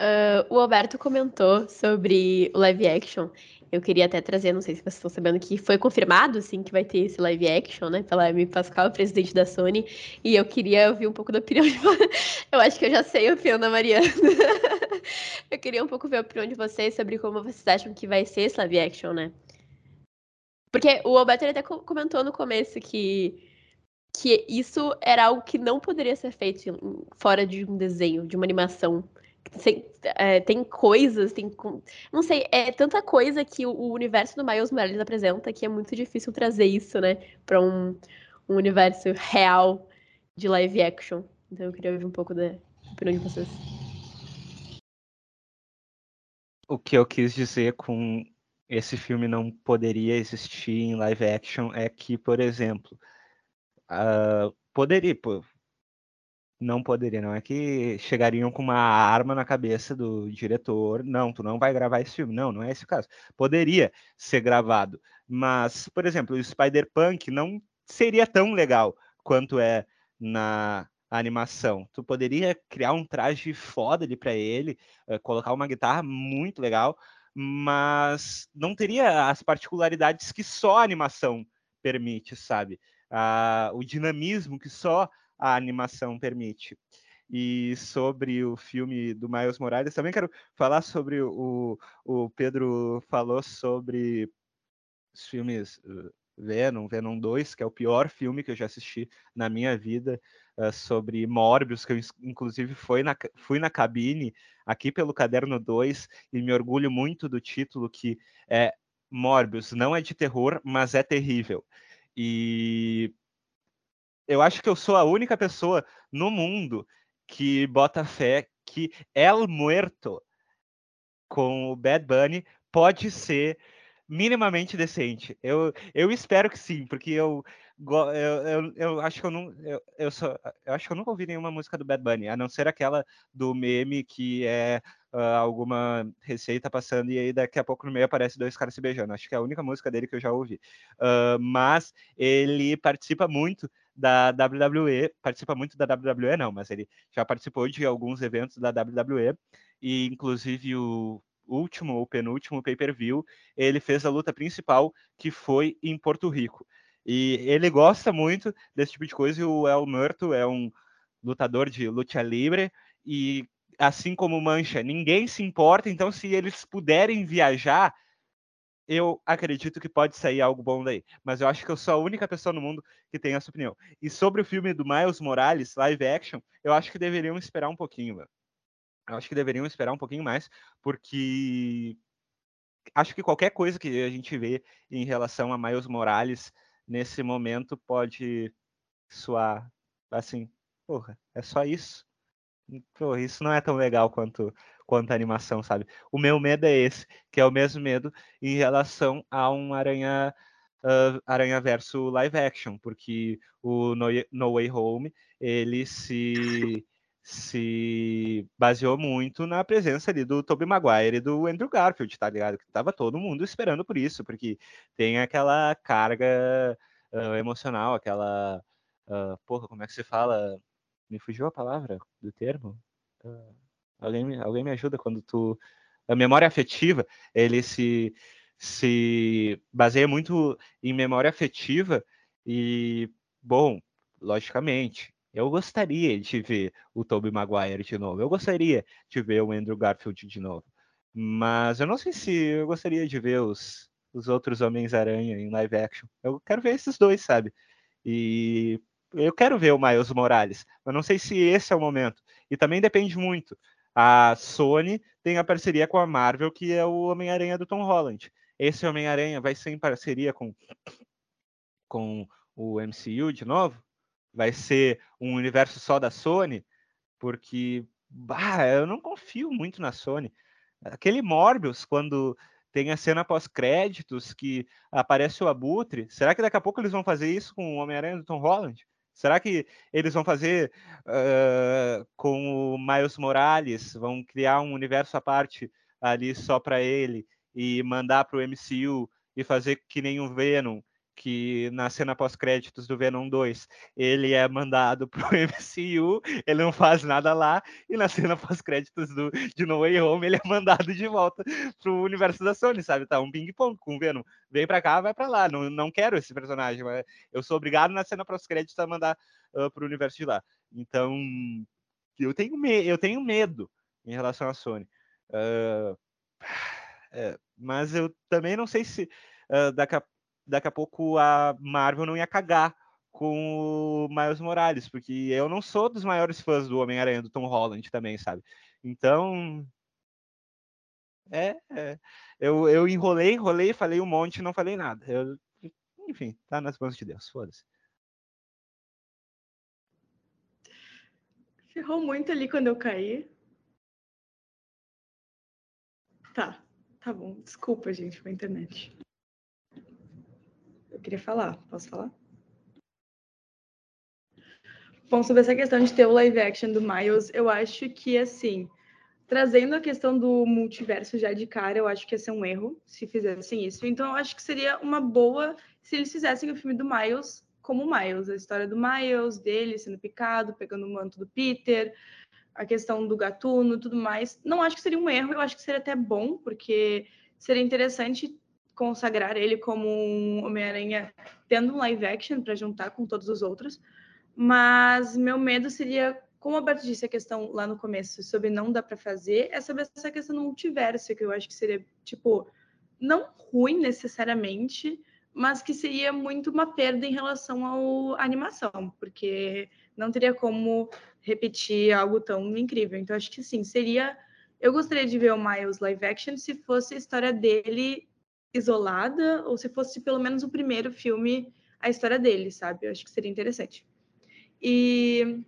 Uh, o Alberto comentou sobre o live action. Eu queria até trazer, não sei se vocês estão sabendo, que foi confirmado, sim, que vai ter esse live action, né, pela Amy Pascal, presidente da Sony. E eu queria ouvir um pouco da opinião de [LAUGHS] Eu acho que eu já sei a opinião da Mariana. [LAUGHS] eu queria um pouco ver a opinião de vocês sobre como vocês acham que vai ser esse live action, né? Porque o Alberto até comentou no começo que que isso era algo que não poderia ser feito fora de um desenho, de uma animação. Tem, é, tem coisas, tem. Não sei, é tanta coisa que o, o, universo do Miles Morales apresenta que é muito difícil trazer isso, né, para um, um, universo real de live action. Então eu queria ouvir um pouco da opinião de vocês. O que eu quis dizer com esse filme não poderia existir em live action é que, por exemplo, uh, poderia, Não poderia, não é que chegariam com uma arma na cabeça do diretor. Não, tu não vai gravar esse filme. Não, não é esse o caso. Poderia ser gravado, mas, por exemplo, o Spider-Punk não seria tão legal quanto é na animação. Tu poderia criar um traje foda ali para ele, uh, colocar uma guitarra muito legal, mas não teria as particularidades que só a animação permite, sabe? Uh, o dinamismo que só a animação permite. E sobre o filme do Miles Morales, também quero falar sobre o, o Pedro falou sobre os filmes uh, Venom, Venom 2, que é o pior filme que eu já assisti na minha vida, uh, sobre Morbius, que eu inclusive fui na, fui na cabine aqui pelo Caderno 2 e me orgulho muito do título que é Morbius, não é de terror, mas é terrível. E eu acho que eu sou a única pessoa no mundo que bota fé que El Muerto com o Bad Bunny pode ser minimamente decente. Eu, eu espero que sim, porque eu, eu, eu, eu acho que eu não eu, eu, só, eu acho que eu nunca ouvi nenhuma música do Bad Bunny, a não ser aquela do meme que é uh, alguma receita passando e aí daqui a pouco no meio aparece dois caras se beijando. Acho que é a única música dele que eu já ouvi. Uh, mas ele participa muito da WWE, participa muito da WWE não, mas ele já participou de alguns eventos da WWE e inclusive o último ou penúltimo pay-per-view, ele fez a luta principal, que foi em Porto Rico. E ele gosta muito desse tipo de coisa, e o El Murto é um lutador de luta livre, e assim como Mancha, ninguém se importa, então se eles puderem viajar, eu acredito que pode sair algo bom daí. Mas eu acho que eu sou a única pessoa no mundo que tem essa opinião. E sobre o filme do Miles Morales, live action, eu acho que deveriam esperar um pouquinho. Eu acho que deveriam esperar um pouquinho mais, porque acho que qualquer coisa que a gente vê em relação a Miles Morales nesse momento pode soar assim, porra, é só isso. Porra, isso não é tão legal quanto, quanto a animação, sabe? O meu medo é esse, que é o mesmo medo em relação a um Aranha uh, Aranha Verso live action, porque o No, no Way Home ele se se baseou muito na presença ali do Tobey Maguire e do Andrew Garfield, tá ligado? Que tava todo mundo esperando por isso, porque tem aquela carga uh, emocional, aquela. Uh, porra, como é que se fala? Me fugiu a palavra do termo? Uh, alguém, alguém me ajuda quando tu. A memória afetiva, ele se, se baseia muito em memória afetiva e, bom, logicamente, eu gostaria de ver o Tobey Maguire de novo. Eu gostaria de ver o Andrew Garfield de novo. Mas eu não sei se eu gostaria de ver os, os outros Homens-Aranha em live action. Eu quero ver esses dois, sabe? E eu quero ver o Miles Morales, mas não sei se esse é o momento. E também depende muito. A Sony tem a parceria com a Marvel, que é o Homem-Aranha do Tom Holland. Esse Homem-Aranha vai ser em parceria com, com o MCU de novo? Vai ser um universo só da Sony, porque bah, eu não confio muito na Sony. Aquele Morbius, quando tem a cena pós-créditos que aparece o Abutre, será que daqui a pouco eles vão fazer isso com o Homem-Aranha do Tom Holland? Será que eles vão fazer uh, com o Miles Morales, vão criar um universo à parte ali só para ele e mandar para o MCU e fazer que nem o Venom, que na cena pós-créditos do Venom 2 ele é mandado [LAUGHS] pro MCU, ele não faz nada lá, e na cena pós-créditos do, de No Way Home ele é mandado de volta pro universo da Sony, sabe? Tá um ping-pong com o Venom. Vem pra cá, vai pra lá. Não, não quero esse personagem, mas eu sou obrigado na cena pós-créditos a mandar uh, pro universo de lá. Então, eu tenho, me eu tenho medo em relação à Sony. Uh, é, mas eu também não sei se uh, daqui a daqui a pouco a Marvel não ia cagar com o Miles Morales, porque eu não sou dos maiores fãs do Homem-Aranha, do Tom Holland também, sabe? Então. É, é. Eu, eu enrolei, enrolei, falei um monte não falei nada. Eu, enfim, tá nas mãos de Deus, foda-se. Ferrou muito ali quando eu caí. Tá, tá bom. Desculpa, gente, a internet eu queria falar. Posso falar? Bom, sobre essa questão de ter o live action do Miles, eu acho que, assim, trazendo a questão do multiverso já de cara, eu acho que ia ser um erro se fizessem isso. Então, eu acho que seria uma boa se eles fizessem o filme do Miles como Miles, a história do Miles, dele sendo picado, pegando o manto do Peter, a questão do gatuno, tudo mais. Não acho que seria um erro, eu acho que seria até bom, porque seria interessante consagrar ele como um Homem-Aranha tendo um live action para juntar com todos os outros. Mas meu medo seria, como a Alberto disse, a questão lá no começo sobre não dá para fazer, é sobre essa questão do multiverso, que eu acho que seria, tipo, não ruim necessariamente, mas que seria muito uma perda em relação à animação, porque não teria como repetir algo tão incrível. Então, acho que sim, seria. Eu gostaria de ver o Miles live action se fosse a história dele isolada, ou se fosse pelo menos o primeiro filme, a história dele, sabe? Eu acho que seria interessante. E.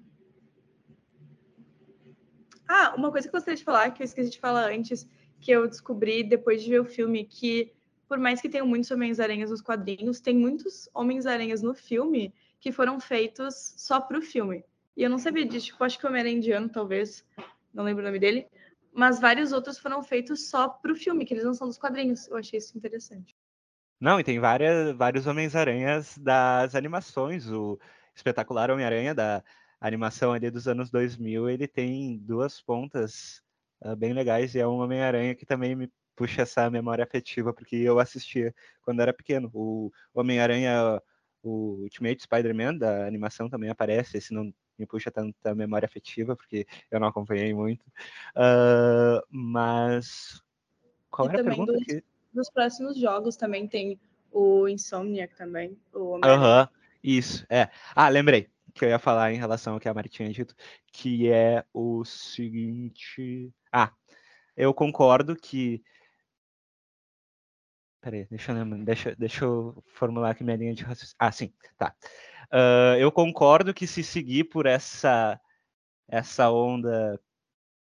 Ah, uma coisa que eu gostaria de falar, que eu esqueci de falar antes, que eu descobri depois de ver o filme, que por mais que tenham muitos Homens-Aranhas nos quadrinhos, tem muitos Homens-Aranhas no filme que foram feitos só para o filme. E eu não sabia disso, tipo, acho que o Homem-Aranha indiano, talvez, não lembro o nome dele, mas vários outros foram feitos só para o filme, que eles não são dos quadrinhos. Eu achei isso interessante. Não, e tem várias, vários Homens-Aranhas das animações. O espetacular Homem-Aranha da animação ali dos anos 2000, ele tem duas pontas uh, bem legais e é um Homem-Aranha que também me puxa essa memória afetiva, porque eu assistia quando era pequeno. O Homem-Aranha, o Ultimate Spider-Man da animação também aparece, esse não me puxa tanta memória afetiva, porque eu não acompanhei muito. Uh, mas qual e era a pergunta? Dos, que... dos próximos jogos também tem o Insomniac também. Aham, uh -huh, isso, é. Ah, lembrei que eu ia falar em relação ao que a Mari tinha dito, que é o seguinte. Ah, eu concordo que Peraí, deixa eu, deixa, deixa eu formular aqui minha linha de raciocínio. Ah, sim, tá. Uh, eu concordo que se seguir por essa, essa onda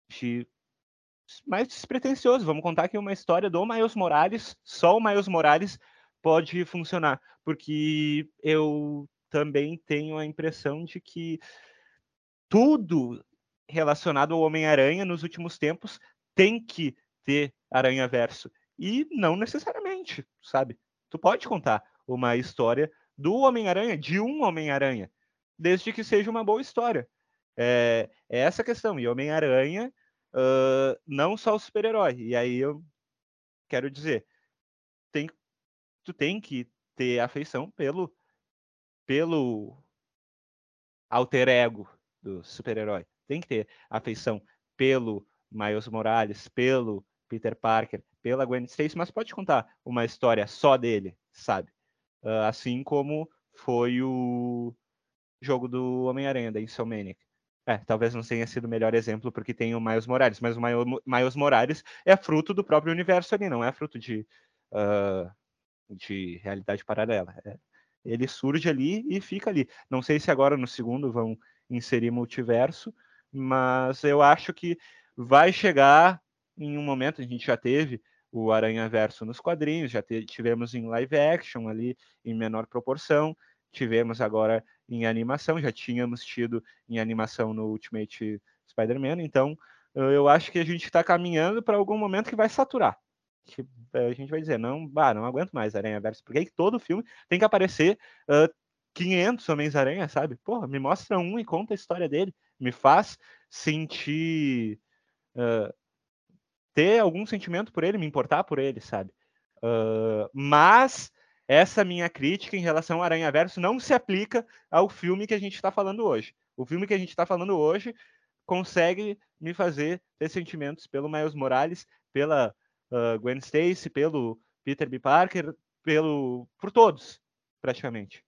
de mais despretensioso, vamos contar aqui uma história do Miles Morales, só o Miles Morales pode funcionar, porque eu também tenho a impressão de que tudo relacionado ao Homem-Aranha nos últimos tempos tem que ter Aranha Verso. E não necessariamente, sabe? Tu pode contar uma história do Homem-Aranha, de um Homem-Aranha, desde que seja uma boa história. É, é essa a questão. E Homem-Aranha, uh, não só o super-herói. E aí eu quero dizer, tem, tu tem que ter afeição pelo, pelo alter ego do super-herói. Tem que ter afeição pelo Miles Morales, pelo Peter Parker, pela Gwen Stacy, mas pode contar uma história só dele, sabe? Uh, assim como foi o jogo do Homem-Aranha, da Insomniac. É, talvez não tenha sido o melhor exemplo porque tem o Miles Morales, mas o Miles Morales é fruto do próprio universo ali, não é fruto de, uh, de realidade paralela. É, ele surge ali e fica ali. Não sei se agora no segundo vão inserir multiverso, mas eu acho que vai chegar em um momento, a gente já teve o Aranha Verso nos quadrinhos, já tivemos em live action ali em menor proporção, tivemos agora em animação, já tínhamos tido em animação no Ultimate Spider-Man, então eu acho que a gente está caminhando para algum momento que vai saturar. Que eh, a gente vai dizer, não, bah, não aguento mais Aranha Verso, porque todo filme tem que aparecer uh, 500 Homens-Aranha, sabe? Porra, me mostra um e conta a história dele, me faz sentir uh, ter algum sentimento por ele, me importar por ele, sabe? Uh, mas essa minha crítica em relação ao Aranha Verso não se aplica ao filme que a gente está falando hoje. O filme que a gente está falando hoje consegue me fazer ter sentimentos pelo Miles Morales, pela uh, Gwen Stacy, pelo Peter B. Parker, pelo por todos, praticamente.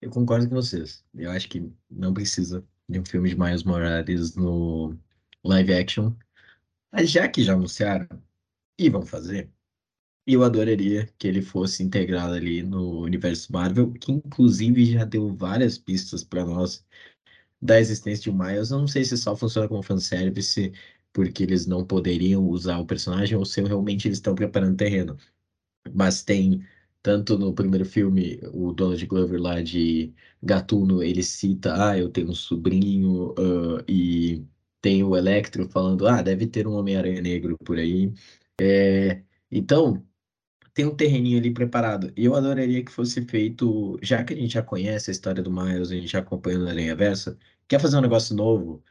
Eu concordo com vocês. Eu acho que não precisa de um filme de Miles Morales no live action. Mas já que já anunciaram e vão fazer, eu adoraria que ele fosse integrado ali no universo Marvel, que inclusive já deu várias pistas para nós da existência de Miles. Eu não sei se só funciona como fanservice, porque eles não poderiam usar o personagem, ou se realmente eles estão preparando terreno. Mas tem Tanto no primeiro filme, o Donald Glover lá de Gatuno, ele cita, ah, eu tenho um sobrinho, uh, e tem o Electro falando, ah, deve ter um Homem-Aranha negro por aí. É, então, tem um terreninho ali preparado. E eu adoraria que fosse feito, já que a gente já conhece a história do Miles, a gente já acompanha no Aranha Versa, quer fazer um negócio novo,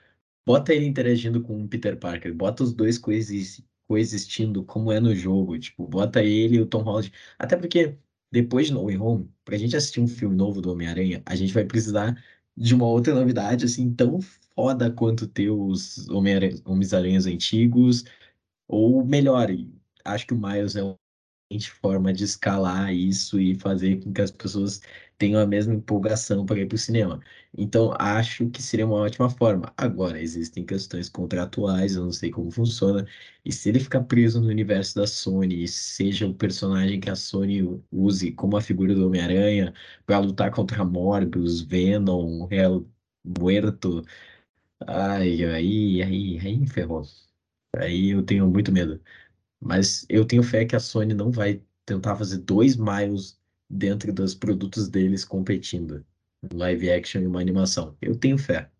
bota ele interagindo com o Peter Parker, bota os dois coexis- coexistindo como é no jogo, tipo, bota ele e o Tom Holland. Até porque depois de No Way Home, pra gente assistir um filme novo do Homem-Aranha, a gente vai precisar de uma outra novidade assim tão foda quanto ter os Homens-Aranhas antigos, ou melhor, acho que o Miles é forma de escalar isso e fazer com que as pessoas tenham a mesma empolgação para ir para o cinema. Então, acho que seria uma ótima forma. Agora, existem questões contratuais, eu não sei como funciona, e se ele ficar preso no universo da Sony, seja o personagem que a Sony use como a figura do Homem-Aranha para lutar contra Morbius, Venom, Real Muerto, ai, aí, aí, aí ferrou. Aí eu tenho muito medo. Mas eu tenho fé que a Sony não vai tentar fazer dois Miles dentro dos produtos deles competindo. Um live action e uma animação. Eu tenho fé.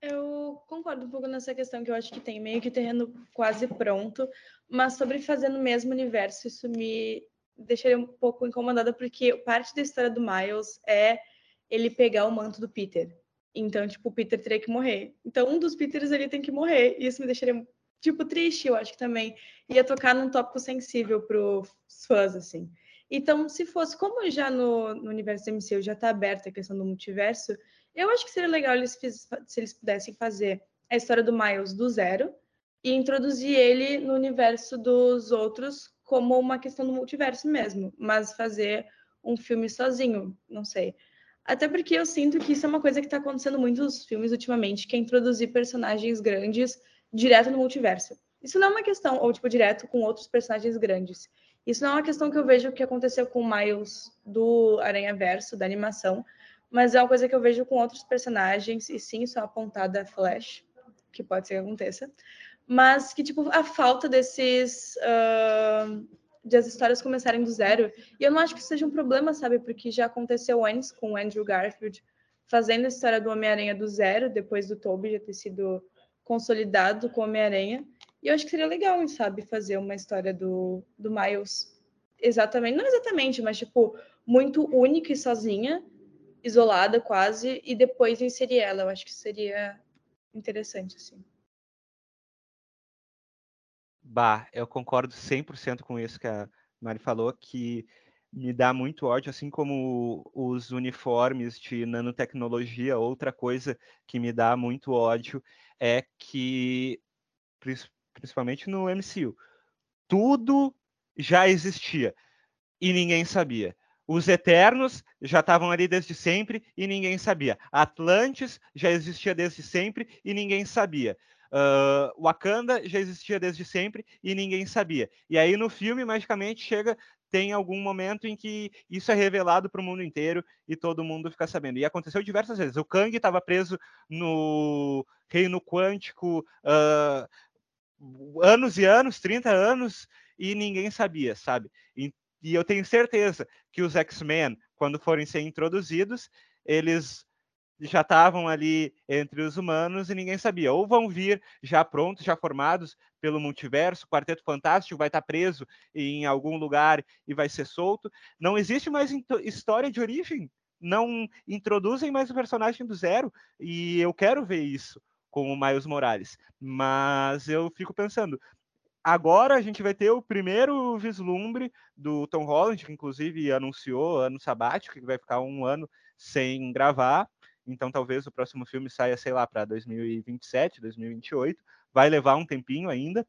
Eu concordo um pouco nessa questão que eu acho que tem meio que terreno quase pronto, mas sobre fazer no mesmo universo, isso me deixaria um pouco incomodada, porque parte da história do Miles é ele pegar o manto do Peter. Então, tipo, o Peter teria que morrer. Então, um dos Peters ali tem que morrer. E isso me deixaria, tipo, triste, eu acho que também. Ia tocar num tópico sensível pros fãs, assim. Então, se fosse, como já no, no universo do MCU já tá aberta a questão do multiverso, eu acho que seria legal eles fiz, se eles pudessem fazer a história do Miles do zero e introduzir ele no universo dos outros como uma questão do multiverso mesmo, mas fazer um filme sozinho, não sei. Até porque eu sinto que isso é uma coisa que está acontecendo muito nos filmes ultimamente, que é introduzir personagens grandes direto no multiverso. Isso não é uma questão, ou tipo, direto com outros personagens grandes. Isso não é uma questão que eu vejo que aconteceu com o Miles do Aranha Verso, da animação, mas é uma coisa que eu vejo com outros personagens, e sim, isso é apontado a Flash, que pode ser que aconteça, mas que, tipo, a falta desses. Uh, de as histórias começarem do zero. E eu não acho que seja um problema, sabe? Porque já aconteceu antes com o Andrew Garfield fazendo a história do Homem-Aranha do zero, depois do Tobey já ter sido consolidado com Homem-Aranha. E eu acho que seria legal, sabe, fazer uma história do, do Miles exatamente, não exatamente, mas tipo, muito única e sozinha, isolada quase, e depois inserir ela. Eu acho que seria interessante, assim. Bah, eu concordo 100% com isso que a Mari falou, que me dá muito ódio, assim como os uniformes de nanotecnologia. Outra coisa que me dá muito ódio é que, principalmente no MCU, tudo já existia e ninguém sabia. Os Eternos já estavam ali desde sempre e ninguém sabia. Atlantis já existia desde sempre e ninguém sabia. Uh, Wakanda já existia desde sempre e ninguém sabia. E aí no filme, magicamente, chega, tem algum momento em que isso é revelado para o mundo inteiro e todo mundo fica sabendo. E aconteceu diversas vezes. O Kang estava preso no reino quântico uh, anos e anos, 30 anos, e ninguém sabia, sabe? E, e eu tenho certeza que os X-Men, quando forem ser introduzidos, eles já estavam ali entre os humanos e ninguém sabia. Ou vão vir já prontos, já formados pelo multiverso, o Quarteto Fantástico vai estar preso em algum lugar e vai ser solto. Não existe mais história de origem. Não introduzem mais o personagem do zero. E eu quero ver isso com o Miles Morales. Mas eu fico pensando, agora a gente vai ter o primeiro vislumbre do Tom Holland, que inclusive anunciou ano sabático, que vai ficar um ano sem gravar. Então talvez o próximo filme saia, sei lá, para 2027, 2028. Vai levar um tempinho ainda.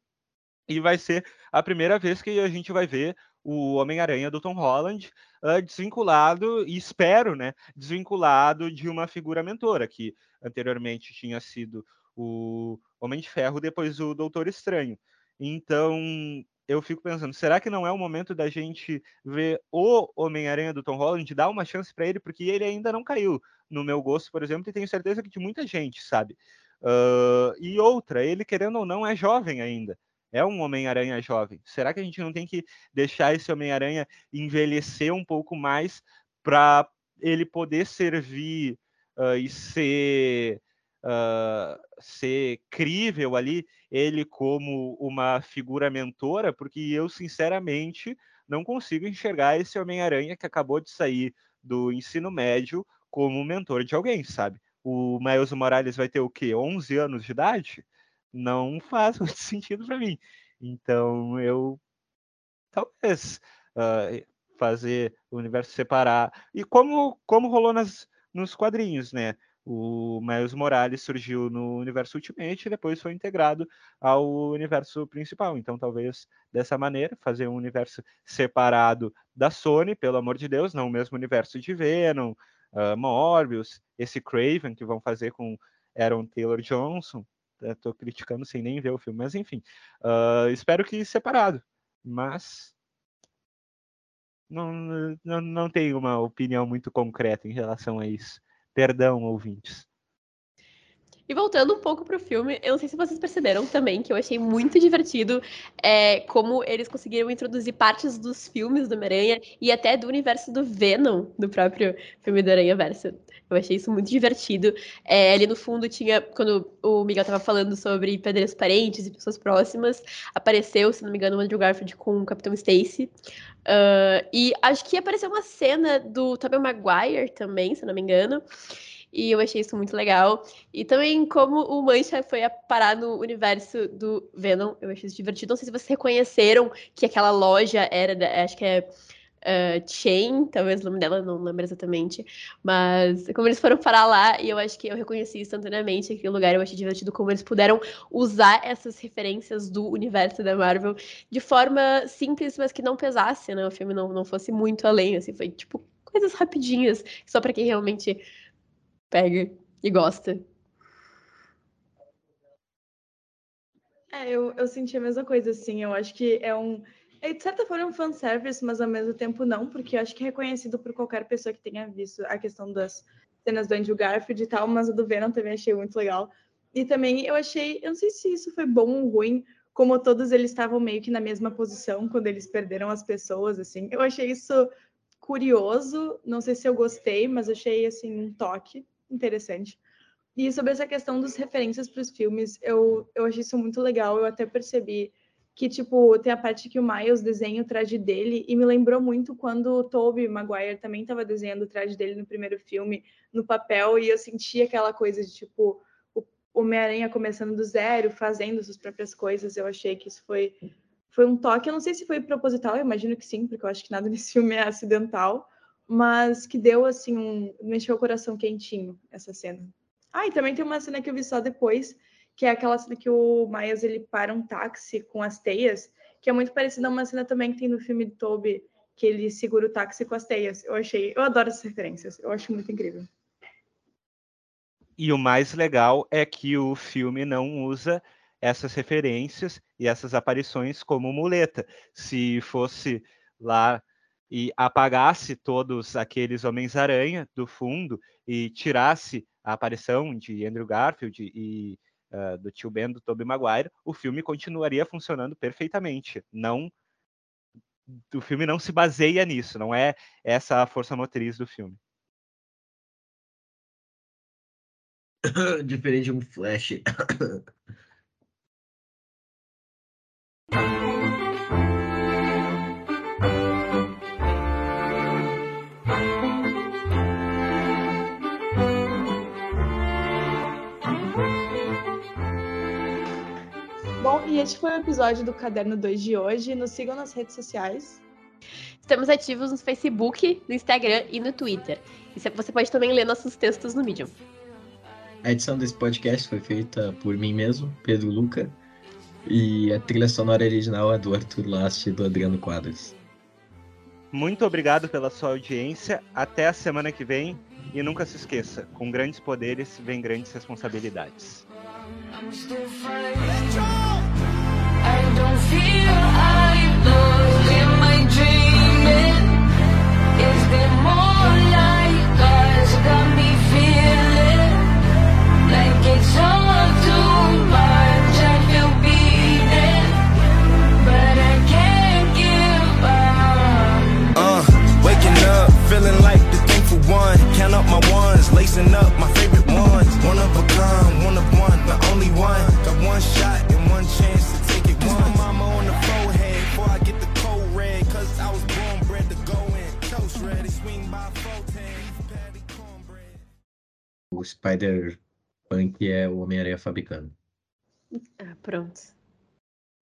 E vai ser a primeira vez que a gente vai ver o Homem-Aranha do Tom Holland uh, desvinculado, e espero, né, desvinculado de uma figura mentora, que anteriormente tinha sido o Homem de Ferro, depois o Doutor Estranho. Então, eu fico pensando, será que não é o momento da gente ver o Homem-Aranha do Tom Holland, dar uma chance para ele, porque ele ainda não caiu no meu gosto, por exemplo, e tenho certeza que de muita gente, sabe? Uh, e outra, ele querendo ou não é jovem ainda. é um Homem-Aranha jovem. Será que a gente não tem que deixar esse Homem-Aranha envelhecer um pouco mais para ele poder servir uh, e ser, uh, ser crível ali, ele como uma figura mentora? Porque eu, sinceramente, não consigo enxergar esse Homem-Aranha que acabou de sair do ensino médio como mentor de alguém, sabe? O Miles Morales vai ter o quê? 11 anos de idade? Não faz [LAUGHS] muito sentido para mim. Então, eu talvez uh, fazer o universo separar. E como, como rolou nas, nos quadrinhos, né? O Miles Morales surgiu no universo Ultimate e depois foi integrado ao universo principal. Então, talvez dessa maneira, fazer um universo separado da Sony, pelo amor de Deus, não o mesmo universo de Venom, uh, Morbius, esse Craven que vão fazer com Aaron Taylor Johnson. Estou criticando sem nem ver o filme, mas enfim. Uh, espero que separado. Mas não, não, não tenho uma opinião muito concreta em relação a isso. Perdão, ouvintes. E voltando um pouco pro filme, eu não sei se vocês perceberam também que eu achei muito divertido é, como eles conseguiram introduzir partes dos filmes do Homem-Aranha e até do universo do Venom, do próprio filme do Aranha Verso. Eu achei isso muito divertido. É, ali no fundo tinha, quando o Miguel tava falando sobre pedreiros parentes e pessoas próximas, apareceu, se não me engano, o Andrew Garfield com o Capitão Stacy. Uh, e acho que apareceu uma cena do Tobey Maguire também, se não me engano. E eu achei isso muito legal. E também como o Mancha foi a parar no universo do Venom, eu achei isso divertido. Não sei se vocês reconheceram que aquela loja era, acho que é uh, Chain, talvez o nome dela, não lembro exatamente. Mas como eles foram parar lá, e eu acho que eu reconheci instantaneamente aquele lugar, eu achei divertido como eles puderam usar essas referências do universo da Marvel de forma simples, mas que não pesasse, né? O filme não, não fosse muito além, assim, foi tipo coisas rapidinhas, só para quem realmente pega e gosta. É, eu, eu senti a mesma coisa, assim. Eu acho que é um. É, de certa forma, um fanservice, mas ao mesmo tempo não, porque eu acho que é reconhecido por qualquer pessoa que tenha visto a questão das cenas do Andrew Garfield e tal, mas a do Venom também achei muito legal. E também eu achei, eu não sei se isso foi bom ou ruim, como todos eles estavam meio que na mesma posição quando eles perderam as pessoas, assim. Eu achei isso curioso, não sei se eu gostei, mas achei, assim, um toque interessante. E sobre essa questão das referências para os filmes, eu, eu achei isso muito legal. Eu até percebi que, tipo, tem a parte que o Miles desenha o traje dele, e me lembrou muito quando o Tobey Maguire também estava desenhando o traje dele no primeiro filme, no papel, e eu senti aquela coisa de, tipo, o Homem-Aranha começando do zero, fazendo suas próprias coisas. Eu achei que isso foi, foi um toque. Eu não sei se foi proposital, eu imagino que sim, porque eu acho que nada [LAUGHS] nesse filme é acidental, mas que deu assim um mexeu o coração quentinho essa cena. Ah, e também tem uma cena que eu vi só depois, que é aquela cena que o Miles ele para um táxi com as teias, que é muito parecida a uma cena também que tem no filme do Toby, que ele segura o táxi com as teias. Eu achei, eu adoro essas referências, eu acho muito incrível. E o mais legal é que o filme não usa essas referências e essas aparições como muleta. Se fosse lá e apagasse todos aqueles Homens-Aranha do fundo e tirasse a aparição de Andrew Garfield e uh, do tio Ben do Tobey Maguire, o filme continuaria funcionando perfeitamente. Não o filme não se baseia nisso, não é essa a força motriz do filme. [COUGHS] Diferente de um Flash. [COUGHS] este foi o episódio do Caderno 2 de hoje. Nos sigam nas redes sociais. Estamos ativos no Facebook, no Instagram e no Twitter. E você pode também ler nossos textos no Medium. A edição desse podcast foi feita por mim mesmo, Pedro Luca, e a trilha sonora original é do Arthur Last e do Adriano Quadros. Muito obrigado pela sua audiência. Até a semana que vem. E nunca se esqueça: com grandes poderes vem grandes responsabilidades. Listen up, my favorite ones. One of a kind, one of one, the only one. Got one shot and one chance to take it. Kiss my mama on the forehead before I get the cold red. Cause I was born bred to go in. Toast ready, swing by 410. Patty cornbread. O Spider-Punk é o Homem-Aranha fabricando. Ah, pronto.